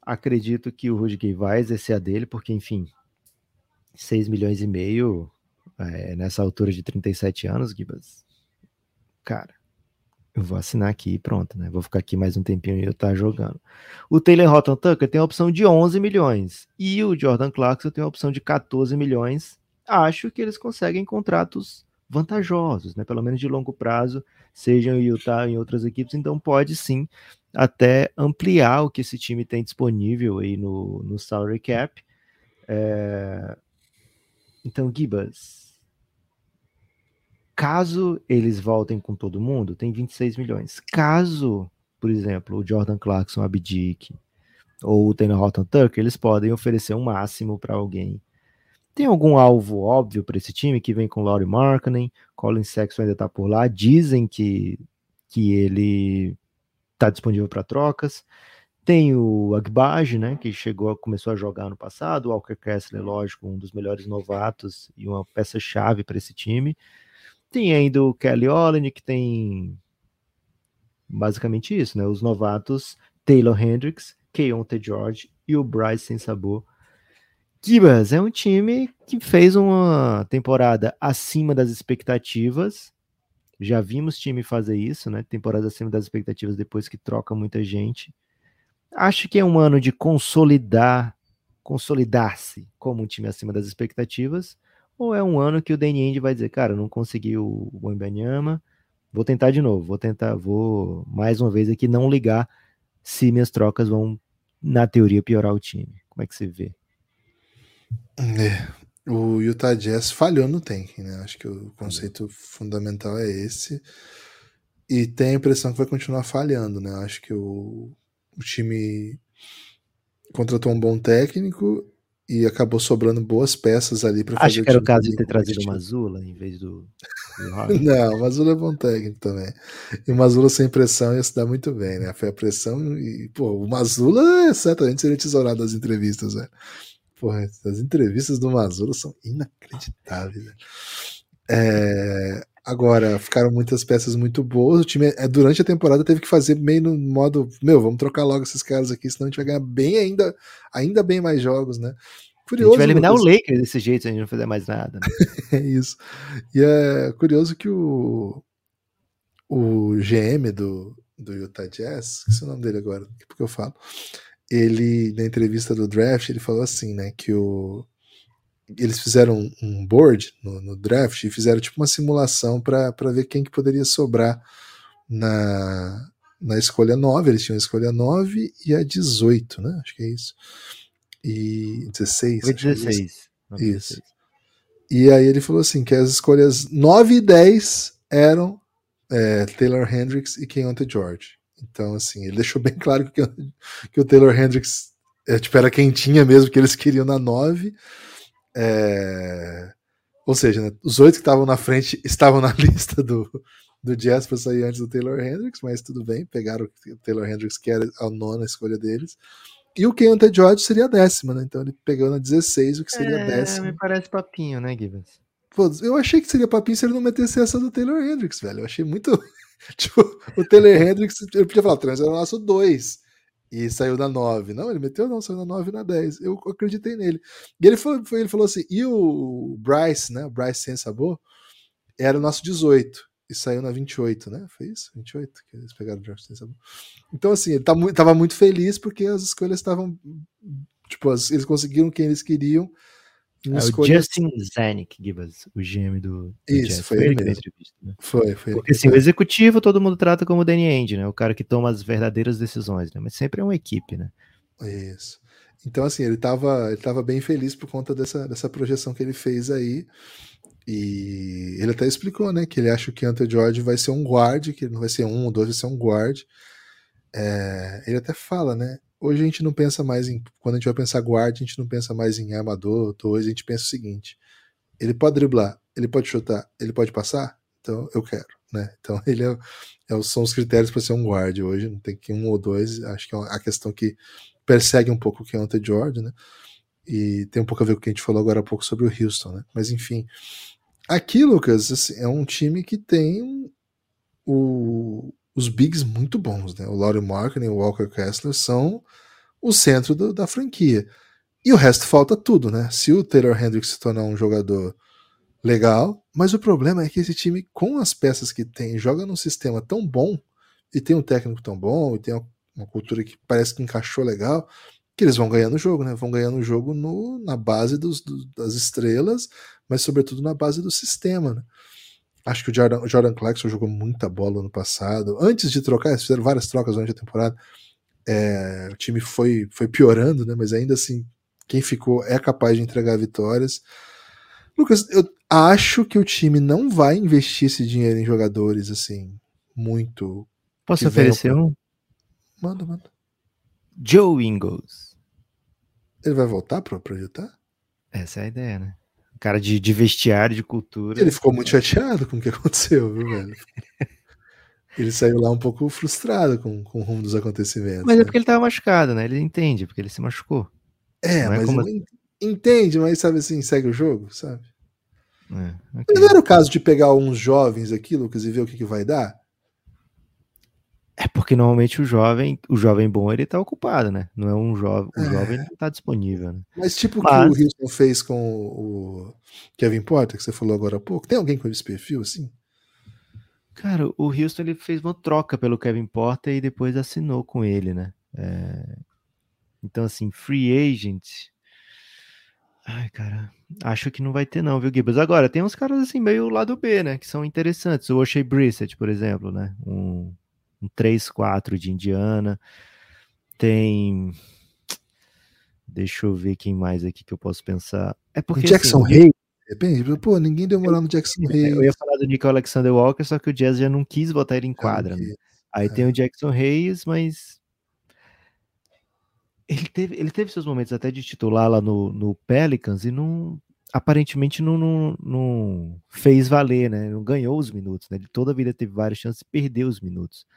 [SPEAKER 3] acredito que o Rudiger vai exercer a dele, porque, enfim, 6 milhões e meio é, nessa altura de 37 anos, Gibas, cara, eu vou assinar aqui e pronto, né? Vou ficar aqui mais um tempinho e eu estar tá jogando. O Taylor Horton Tucker tem a opção de 11 milhões e o Jordan Clarkson tem a opção de 14 milhões. Acho que eles conseguem contratos vantajosos, né? Pelo menos de longo prazo, sejam em Utah ou em outras equipes, então pode sim até ampliar o que esse time tem disponível aí no, no salary cap. É... Então, Gibas, caso eles voltem com todo mundo, tem 26 milhões. Caso, por exemplo, o Jordan Clarkson abdique ou o Taylor Horton Tucker, eles podem oferecer um máximo para alguém. Tem algum alvo óbvio para esse time que vem com Laurie Markkinen, Colin Sexton ainda está por lá, dizem que, que ele está disponível para trocas. Tem o Agbage, né, que chegou, começou a jogar no passado, o Walker Kessler, lógico, um dos melhores novatos e uma peça-chave para esse time. Tem ainda o Kelly Olin, que tem basicamente isso, né, os novatos Taylor Hendricks, Keontae George e o Bryce Sem Sabor. Kibas é um time que fez uma temporada acima das expectativas, já vimos time fazer isso, né? Temporada acima das expectativas depois que troca muita gente. Acho que é um ano de consolidar, consolidar-se como um time acima das expectativas, ou é um ano que o Danny vai dizer, cara, não consegui o Wembanyama, vou tentar de novo, vou tentar, vou mais uma vez aqui não ligar se minhas trocas vão, na teoria, piorar o time. Como é que você vê?
[SPEAKER 2] É, o Utah Jazz falhou no tanking, né? Acho que o conceito fundamental é esse. E tem a impressão que vai continuar falhando, né? Acho que o, o time contratou um bom técnico e acabou sobrando boas peças ali para
[SPEAKER 3] fazer. Acho que era o caso de ter trazido o Mazula em vez do.
[SPEAKER 2] do <laughs> Não, o Mazula é bom técnico também. E o Mazula sem pressão ia se dar muito bem, né? Foi a pressão e, pô, o Mazula certamente seria tesourado das entrevistas, velho. Porra, as entrevistas do Mazula são inacreditáveis. Né? É, agora, ficaram muitas peças muito boas. O time, é, durante a temporada, teve que fazer meio no modo: meu, vamos trocar logo esses caras aqui, senão a gente vai ganhar bem ainda, ainda bem mais jogos, né?
[SPEAKER 3] Curioso, a gente vai eliminar Lucas. o Lakers desse jeito se a gente não fizer mais nada. Né? <laughs>
[SPEAKER 2] é isso. E é curioso que o, o GM do, do Utah Jazz, esqueci o nome dele agora, porque eu falo ele, na entrevista do draft, ele falou assim, né, que o, eles fizeram um board no, no draft e fizeram tipo uma simulação para ver quem que poderia sobrar na, na escolha 9, eles tinham a escolha 9 e a 18, né, acho que é isso. E 16.
[SPEAKER 3] Foi 16.
[SPEAKER 2] É isso. isso. E aí ele falou assim, que as escolhas 9 e 10 eram é, Taylor Hendricks e Keontae George. Então, assim, ele deixou bem claro que, que o Taylor Hendricks é, tipo, era quem tinha mesmo, que eles queriam na 9. É... Ou seja, né, os oito que estavam na frente <laughs> estavam na lista do, do Jazz para sair antes do Taylor Hendricks, mas tudo bem, pegaram o Taylor Hendricks, que era a nona escolha deles. E o Keontae George seria a décima, né? Então ele pegou na 16, o que seria
[SPEAKER 3] é,
[SPEAKER 2] a décima.
[SPEAKER 3] Me parece papinho, né, Gibbons?
[SPEAKER 2] Pô, eu achei que seria papinho se ele não metesse essa do Taylor Hendricks, velho. Eu achei muito. <laughs> tipo, o Taylor Hendricks, ele podia falar, trans era o nosso 2. E saiu na 9. Não, ele meteu não, saiu na 9 e na 10. Eu acreditei nele. E ele falou, ele falou assim: e o Bryce, né? O Bryce sem sabor, era o nosso 18. E saiu na 28, né? Foi isso? 28 que eles pegaram o Bryce sem sabor. Então, assim, ele tá tava muito feliz porque as escolhas estavam. Tipo, eles conseguiram quem eles queriam
[SPEAKER 3] é o Justin Zanuck, Gibas, o GM do,
[SPEAKER 2] do Isso, foi ele mesmo. Né? Foi, foi.
[SPEAKER 3] Porque assim, o executivo todo mundo trata como o Danny Ainge, né? O cara que toma as verdadeiras decisões, né? Mas sempre é uma equipe, né?
[SPEAKER 2] Isso. Então, assim, ele estava ele tava bem feliz por conta dessa, dessa projeção que ele fez aí. E ele até explicou, né, que ele acha que o Ante George vai ser um guard, que ele não vai ser um ou dois, vai ser um guard. É, ele até fala, né, hoje a gente não pensa mais em. Quando a gente vai pensar guarda, a gente não pensa mais em armador, dois, a gente pensa o seguinte: ele pode driblar, ele pode chutar, ele pode passar? Então eu quero, né? Então <laughs> ele é, é são os critérios para ser um guarda hoje, não tem que um ou dois, acho que é a questão que persegue um pouco o que é o George, né? E tem um pouco a ver com o que a gente falou agora há pouco sobre o Houston, né? Mas enfim, aqui, Lucas, assim, é um time que tem o, os bigs muito bons, né? O Laurie Markkinen e o Walker Kessler são o centro do, da franquia. E o resto falta tudo, né? Se o Taylor Hendricks se tornar um jogador legal, mas o problema é que esse time, com as peças que tem, joga num sistema tão bom, e tem um técnico tão bom, e tem uma cultura que parece que encaixou legal, que eles vão ganhando o jogo, né? Vão ganhando o jogo no, na base dos, do, das estrelas, mas sobretudo na base do sistema, né? Acho que o Jordan, o Jordan Clarkson jogou muita bola no passado. Antes de trocar, eles fizeram várias trocas durante a temporada. É, o time foi, foi piorando, né? Mas ainda assim, quem ficou é capaz de entregar vitórias. Lucas, eu acho que o time não vai investir esse dinheiro em jogadores assim, muito.
[SPEAKER 3] Posso oferecer um?
[SPEAKER 2] Manda, manda.
[SPEAKER 3] Joe Ingles.
[SPEAKER 2] Ele vai voltar para o Utah?
[SPEAKER 3] Essa é a ideia, né? Cara de, de vestiário, de cultura.
[SPEAKER 2] Ele ficou muito chateado com o que aconteceu, viu, velho? ele saiu lá um pouco frustrado com, com o rumo dos acontecimentos.
[SPEAKER 3] Mas é
[SPEAKER 2] né?
[SPEAKER 3] é porque ele tava machucado, né? Ele entende, porque ele se machucou.
[SPEAKER 2] É, Não mas é como... ele entende, mas sabe assim, segue o jogo, sabe?
[SPEAKER 3] É, okay.
[SPEAKER 2] Não era o caso de pegar uns jovens aqui, Lucas, e ver o que, que vai dar?
[SPEAKER 3] É porque normalmente o jovem, o jovem bom, ele tá ocupado, né? Não é um jovem, o é. jovem não tá disponível, né?
[SPEAKER 2] Mas tipo o Mas... que o Houston fez com o Kevin Porter, que você falou agora há pouco, tem alguém com esse perfil assim?
[SPEAKER 3] Cara, o Houston ele fez uma troca pelo Kevin Porter e depois assinou com ele, né? É... Então, assim, free agent. Ai, cara, acho que não vai ter, não, viu, Gibbs? Agora, tem uns caras assim, meio lado B, né? Que são interessantes. O O'Shea Brissett, por exemplo, né? Um um 3-4 de Indiana. Tem. Deixa eu ver quem mais aqui que eu posso pensar. É porque.
[SPEAKER 2] Jackson assim, Hayes. Depende, pô, ninguém deu moral no Jackson Hayes. <laughs>
[SPEAKER 3] Eu ia falar do Nico Alexander Walker, só que o Jazz já não quis botar ele em quadra. Né? Aí é. tem o Jackson Hayes, mas. Ele teve, ele teve seus momentos até de titular lá no, no Pelicans e não, aparentemente não, não, não, fez valer, né? Não ganhou os minutos, né? Ele toda a vida teve várias chances de perder os minutos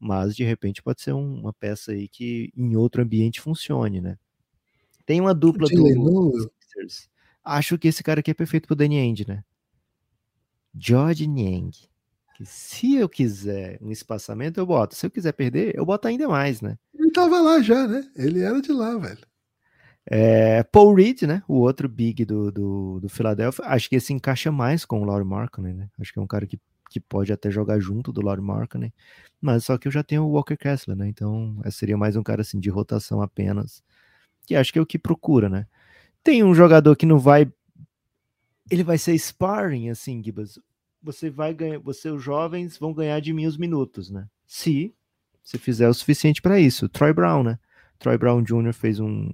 [SPEAKER 3] mas de repente pode ser um, uma peça aí que em outro ambiente funcione, né? Tem uma dupla do Acho que esse cara aqui é perfeito pro Danny End, né? George Niang. Que se eu quiser um espaçamento, eu boto. Se eu quiser perder, eu boto ainda mais, né?
[SPEAKER 2] Ele tava lá já, né? Ele era de lá, velho.
[SPEAKER 3] É, Paul Reed, né? O outro big do, do, do Philadelphia. Acho que esse encaixa mais com o Laurie Markkinen, né? Acho que é um cara que que pode até jogar junto do Laurie Markkinen, mas só que eu já tenho o Walker Kessler, né? Então seria mais um cara assim de rotação apenas, que acho que é o que procura, né? Tem um jogador que não vai ele vai ser sparring assim, Gibas. Você vai ganhar, você os jovens vão ganhar de mim os minutos, né? Se se fizer o suficiente para isso. Troy Brown, né? Troy Brown Jr. fez um,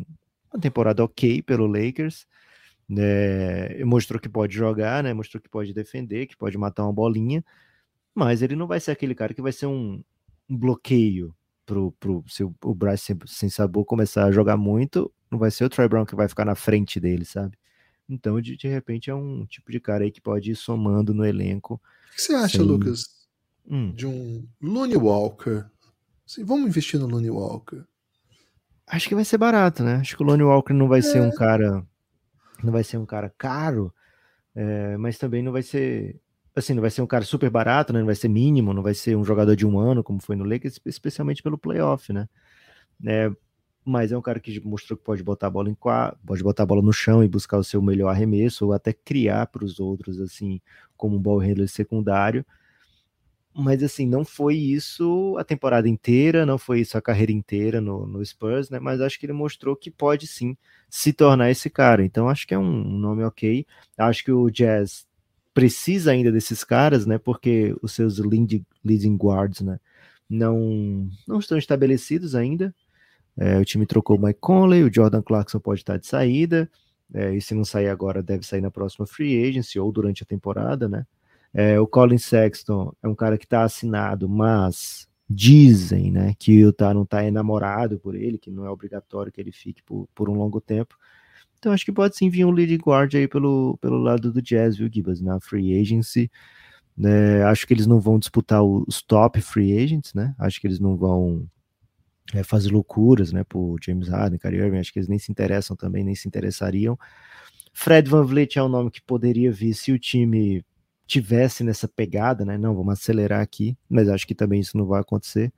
[SPEAKER 3] uma temporada ok pelo Lakers né, mostrou que pode jogar, né? Mostrou que pode defender, que pode matar uma bolinha, mas ele não vai ser aquele cara que vai ser um, um bloqueio pro, pro se o, o Bryce sem, sem sabor começar a jogar muito, não vai ser o Troy Brown que vai ficar na frente dele, sabe? Então, de, de repente, é um tipo de cara aí que pode ir somando no elenco.
[SPEAKER 2] O que você acha, sem... Lucas, hum. de um Looney Walker? Assim, vamos investir no Looney Walker.
[SPEAKER 3] Acho que vai ser barato, né? Acho que o Looney Walker não vai é. ser um cara não vai ser um cara caro, é, mas também não vai ser assim, não vai ser um cara super barato, né? Não vai ser mínimo, não vai ser um jogador de um ano, como foi no Lakers, especialmente pelo playoff, né? É, mas é um cara que mostrou que pode botar a bola em quadro, pode botar a bola no chão e buscar o seu melhor arremesso, ou até criar para os outros, assim, como um ball handler secundário mas assim, não foi isso a temporada inteira, não foi isso a carreira inteira no, no, Spurs, né? Mas acho que ele mostrou que pode sim se tornar esse cara. Então acho que é um, nome ok. Acho que o Jazz precisa ainda desses caras, né? Porque os seus lead, leading guards, né? Não, não estão estabelecidos ainda. É, o time trocou o Mike Conley, o Jordan Clarkson pode estar de saída. É, e se não sair agora, deve sair na próxima free agency ou durante a temporada, né? É, o Colin Sexton é um cara que está assinado, mas dizem né, que o não está enamorado por ele, que não é obrigatório que ele fique por, por um longo tempo. Então acho que pode sim vir um lead guard aí pelo, pelo lado do Jazz, viu, Gibas, na free agency. É, acho que eles não vão disputar os top free agents, né? Acho que eles não vão é, fazer loucuras, né? Por James Harden, Kyrie Irving, acho que eles nem se interessam também, nem se interessariam. Fred Van Vliet é um nome que poderia vir se o time tivesse nessa pegada, né? Não, vamos acelerar aqui, mas acho que também isso não vai acontecer.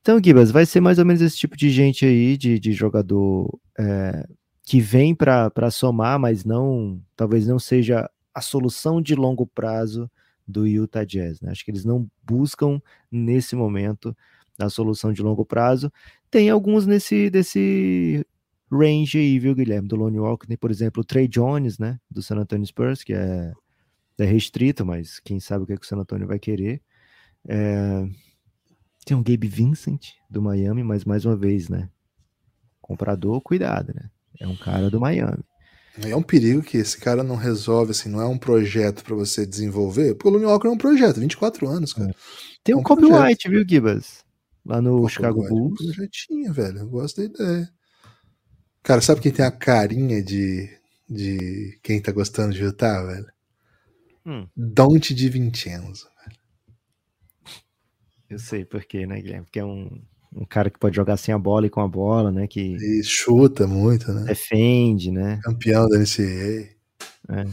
[SPEAKER 3] Então, Gibas, vai ser mais ou menos esse tipo de gente aí, de, de jogador é, que vem para somar, mas não, talvez não seja a solução de longo prazo do Utah Jazz. Né? Acho que eles não buscam nesse momento a solução de longo prazo. Tem alguns nesse desse range aí, viu, Guilherme? Do Lone Walker, por exemplo, o Trey Jones, né? Do San Antonio Spurs, que é, é restrito, mas quem sabe o que, é que o San Antonio vai querer. É, tem um Gabe Vincent do Miami, mas mais uma vez, né? Comprador, cuidado, né? É um cara do Miami.
[SPEAKER 2] É um perigo que esse cara não resolve, assim, não é um projeto para você desenvolver, porque o Looney Walker é um projeto, 24 anos, cara. É.
[SPEAKER 3] Tem é um, um Kobe. White, viu, Gibas? Lá no Chicago White, Bulls.
[SPEAKER 2] Um projetinho, velho, eu gosto da ideia. Cara, sabe quem tem a carinha de, de quem tá gostando de Utah, velho? Hum. Dante de Vincenzo.
[SPEAKER 3] Eu sei por quê, né, Guilherme? Porque é um, um cara que pode jogar sem a bola e com a bola, né? Que
[SPEAKER 2] e chuta muito, né?
[SPEAKER 3] Defende, né?
[SPEAKER 2] Campeão da NCAA.
[SPEAKER 3] É,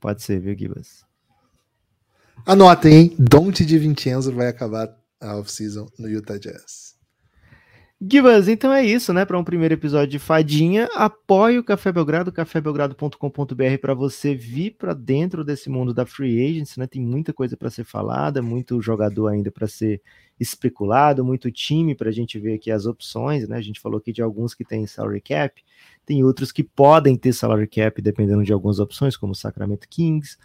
[SPEAKER 3] pode ser, viu, Gibas?
[SPEAKER 2] Anotem, hein? Dante de Vincenzo vai acabar a off-season no Utah Jazz.
[SPEAKER 3] Gibas, então é isso, né? Para um primeiro episódio de Fadinha, apoie o Café Belgrado, cafébelgrado.com.br para você vir para dentro desse mundo da free agency, né? Tem muita coisa para ser falada, muito jogador ainda para ser especulado, muito time para a gente ver aqui as opções, né? A gente falou aqui de alguns que têm salary cap, tem outros que podem ter salary cap dependendo de algumas opções, como o Sacramento Kings,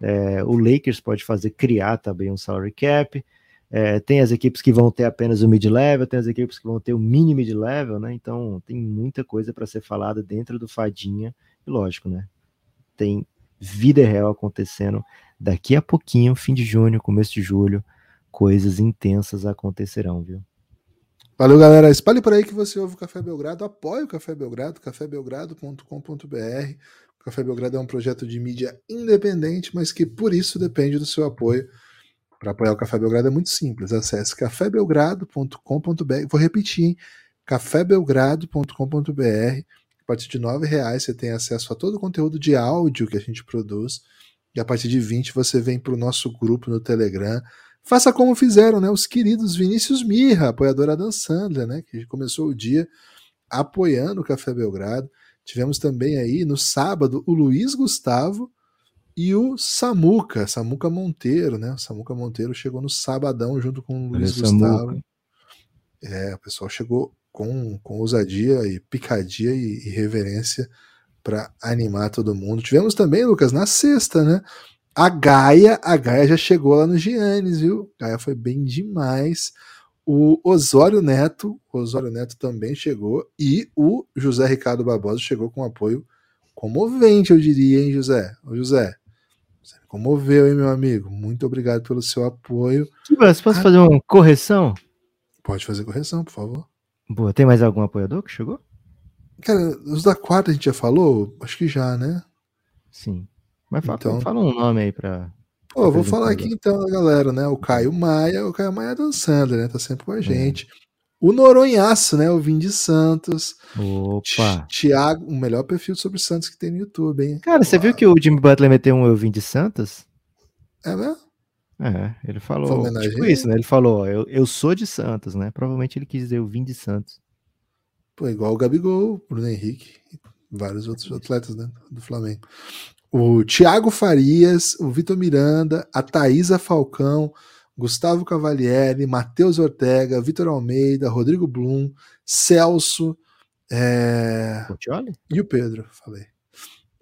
[SPEAKER 3] é, o Lakers pode fazer criar também um salary cap. É, tem as equipes que vão ter apenas o mid-level, tem as equipes que vão ter o mini mid-level, né? Então tem muita coisa para ser falada dentro do Fadinha. E lógico, né? Tem vida real acontecendo daqui a pouquinho, fim de junho, começo de julho, coisas intensas acontecerão, viu?
[SPEAKER 2] Valeu, galera. Espalhe por aí que você ouve o Café Belgrado, apoie o Café Belgrado, cafébelgrado.com.br. O Café Belgrado é um projeto de mídia independente, mas que por isso depende do seu apoio para apoiar o Café Belgrado é muito simples. Acesse cafébelgrado.com.br. Vou repetir, hein? cafébelgrado.com.br. A partir de R$ reais você tem acesso a todo o conteúdo de áudio que a gente produz. E a partir de 20 você vem para o nosso grupo no Telegram. Faça como fizeram, né? Os queridos Vinícius Mirra, apoiadora da Sandra, né? Que começou o dia apoiando o Café Belgrado. Tivemos também aí no sábado o Luiz Gustavo, e o Samuca, Samuca Monteiro, né? O Samuca Monteiro chegou no sabadão junto com o Luiz Gustavo. É, o pessoal chegou com, com ousadia e picadia e, e reverência para animar todo mundo. Tivemos também, Lucas, na sexta, né? A Gaia, a Gaia já chegou lá no Giannis, viu? A Gaia foi bem demais. O Osório Neto, o Osório Neto também chegou e o José Ricardo Barbosa chegou com apoio comovente, eu diria, hein, José? Ô, José, você me comoveu, hein, meu amigo? Muito obrigado pelo seu apoio.
[SPEAKER 3] Você posso ah, fazer uma correção?
[SPEAKER 2] Pode fazer correção, por favor.
[SPEAKER 3] Boa, tem mais algum apoiador que chegou?
[SPEAKER 2] Cara, os da quarta a gente já falou? Acho que já, né?
[SPEAKER 3] Sim. Mas fala, então, fala um nome aí pra.
[SPEAKER 2] Pô, vou falar aqui então galera, né? O Caio Maia, o Caio Maia dançando, né? Tá sempre com a é. gente. É. O Noronhaço, né? O Vim de Santos.
[SPEAKER 3] Opa!
[SPEAKER 2] Tiago, o melhor perfil sobre Santos que tem no YouTube, hein?
[SPEAKER 3] Cara, você viu que o Jimmy Butler meteu um Eu Vim de Santos?
[SPEAKER 2] É mesmo?
[SPEAKER 3] É, ele falou tipo isso, né? Ele falou, eu, eu sou de Santos, né? Provavelmente ele quis dizer eu vim de Santos.
[SPEAKER 2] Pô, igual o Gabigol, Bruno Henrique, vários outros atletas né, do Flamengo. O Thiago Farias, o Vitor Miranda, a Thaisa Falcão, Gustavo Cavalieri, Matheus Ortega, Vitor Almeida, Rodrigo Blum, Celso é... e o Pedro, falei.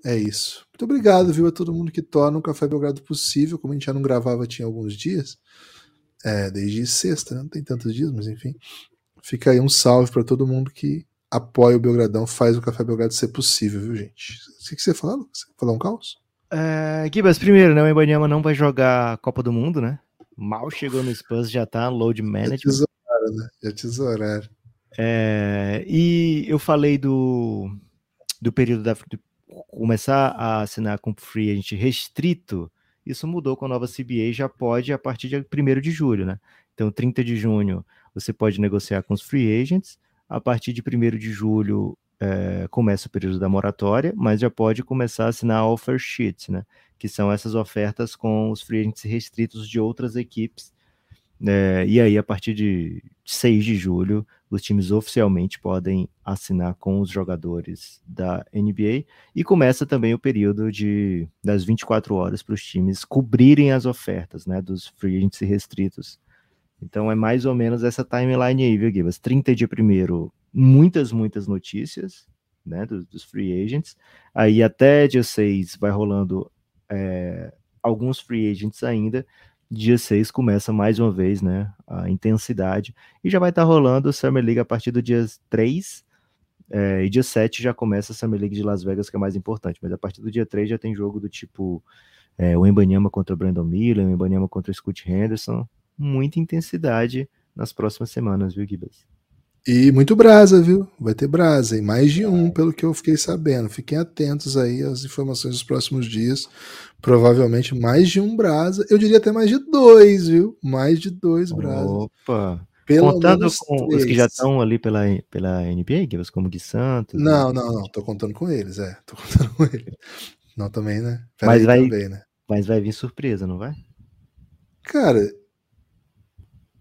[SPEAKER 2] É isso. Muito obrigado, viu, a todo mundo que torna o Café Belgrado possível. Como a gente já não gravava tinha alguns dias, é, desde sexta, né? não tem tantos dias, mas enfim. Fica aí um salve para todo mundo que apoia o Belgradão, faz o Café Belgrado ser possível, viu, gente? O que você fala? Você falar um caos?
[SPEAKER 3] É, Gibas, primeiro, né, o Ibanyama não vai jogar a Copa do Mundo, né? Mal chegou no Spurs, já tá load management. Já
[SPEAKER 2] tesouraram, né? Já tesouraram.
[SPEAKER 3] É, e eu falei do, do período da de começar a assinar com free agent restrito. Isso mudou com a nova CBA, já pode a partir de 1 de julho, né? Então, 30 de junho você pode negociar com os free agents. A partir de 1 de julho é, começa o período da moratória, mas já pode começar a assinar offer sheets, né? que são essas ofertas com os free agents restritos de outras equipes É, e aí, a partir de 6 de julho, os times oficialmente podem assinar com os jogadores da NBA e começa também o período de das 24 horas para os times cobrirem as ofertas, né, dos free agents restritos. Então é mais ou menos essa timeline aí, viu, Gibas? 30 de primeiro, muitas, muitas notícias, né, dos, dos free agents. Aí até dia 6 vai rolando é, alguns free agents ainda, dia 6 começa mais uma vez, né, a intensidade, e já vai estar tá rolando o Summer League a partir do dia 3, é, e dia 7 já começa a Summer League de Las Vegas, que é mais importante, mas a partir do dia 3 já tem jogo do tipo é, o Embanyama contra o Brandon Miller, o Embanyama contra o Scott Henderson, muita intensidade nas próximas semanas, viu, Gibas?
[SPEAKER 2] E muito brasa, viu? Vai ter brasa, e mais de um, pelo que eu fiquei sabendo. Fiquem atentos aí às informações dos próximos dias. Provavelmente mais de um brasa. Eu diria até mais de dois, viu? Mais de dois brasas.
[SPEAKER 3] Opa! Pelo contando com três. os que já estão ali pela, pela NBA, como Gui Santos.
[SPEAKER 2] Não, né? não, não. Tô contando com eles, é. Tô <laughs> contando com eles. Não, também, né?
[SPEAKER 3] Pera mas vai, também, né? Mas vai vir surpresa, não vai?
[SPEAKER 2] Cara,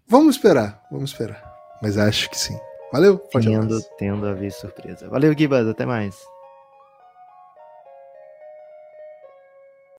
[SPEAKER 2] vamos esperar, vamos esperar. Mas acho que sim. Valeu,
[SPEAKER 3] forte tendo, tendo a vir surpresa. Valeu, Gibas, até mais.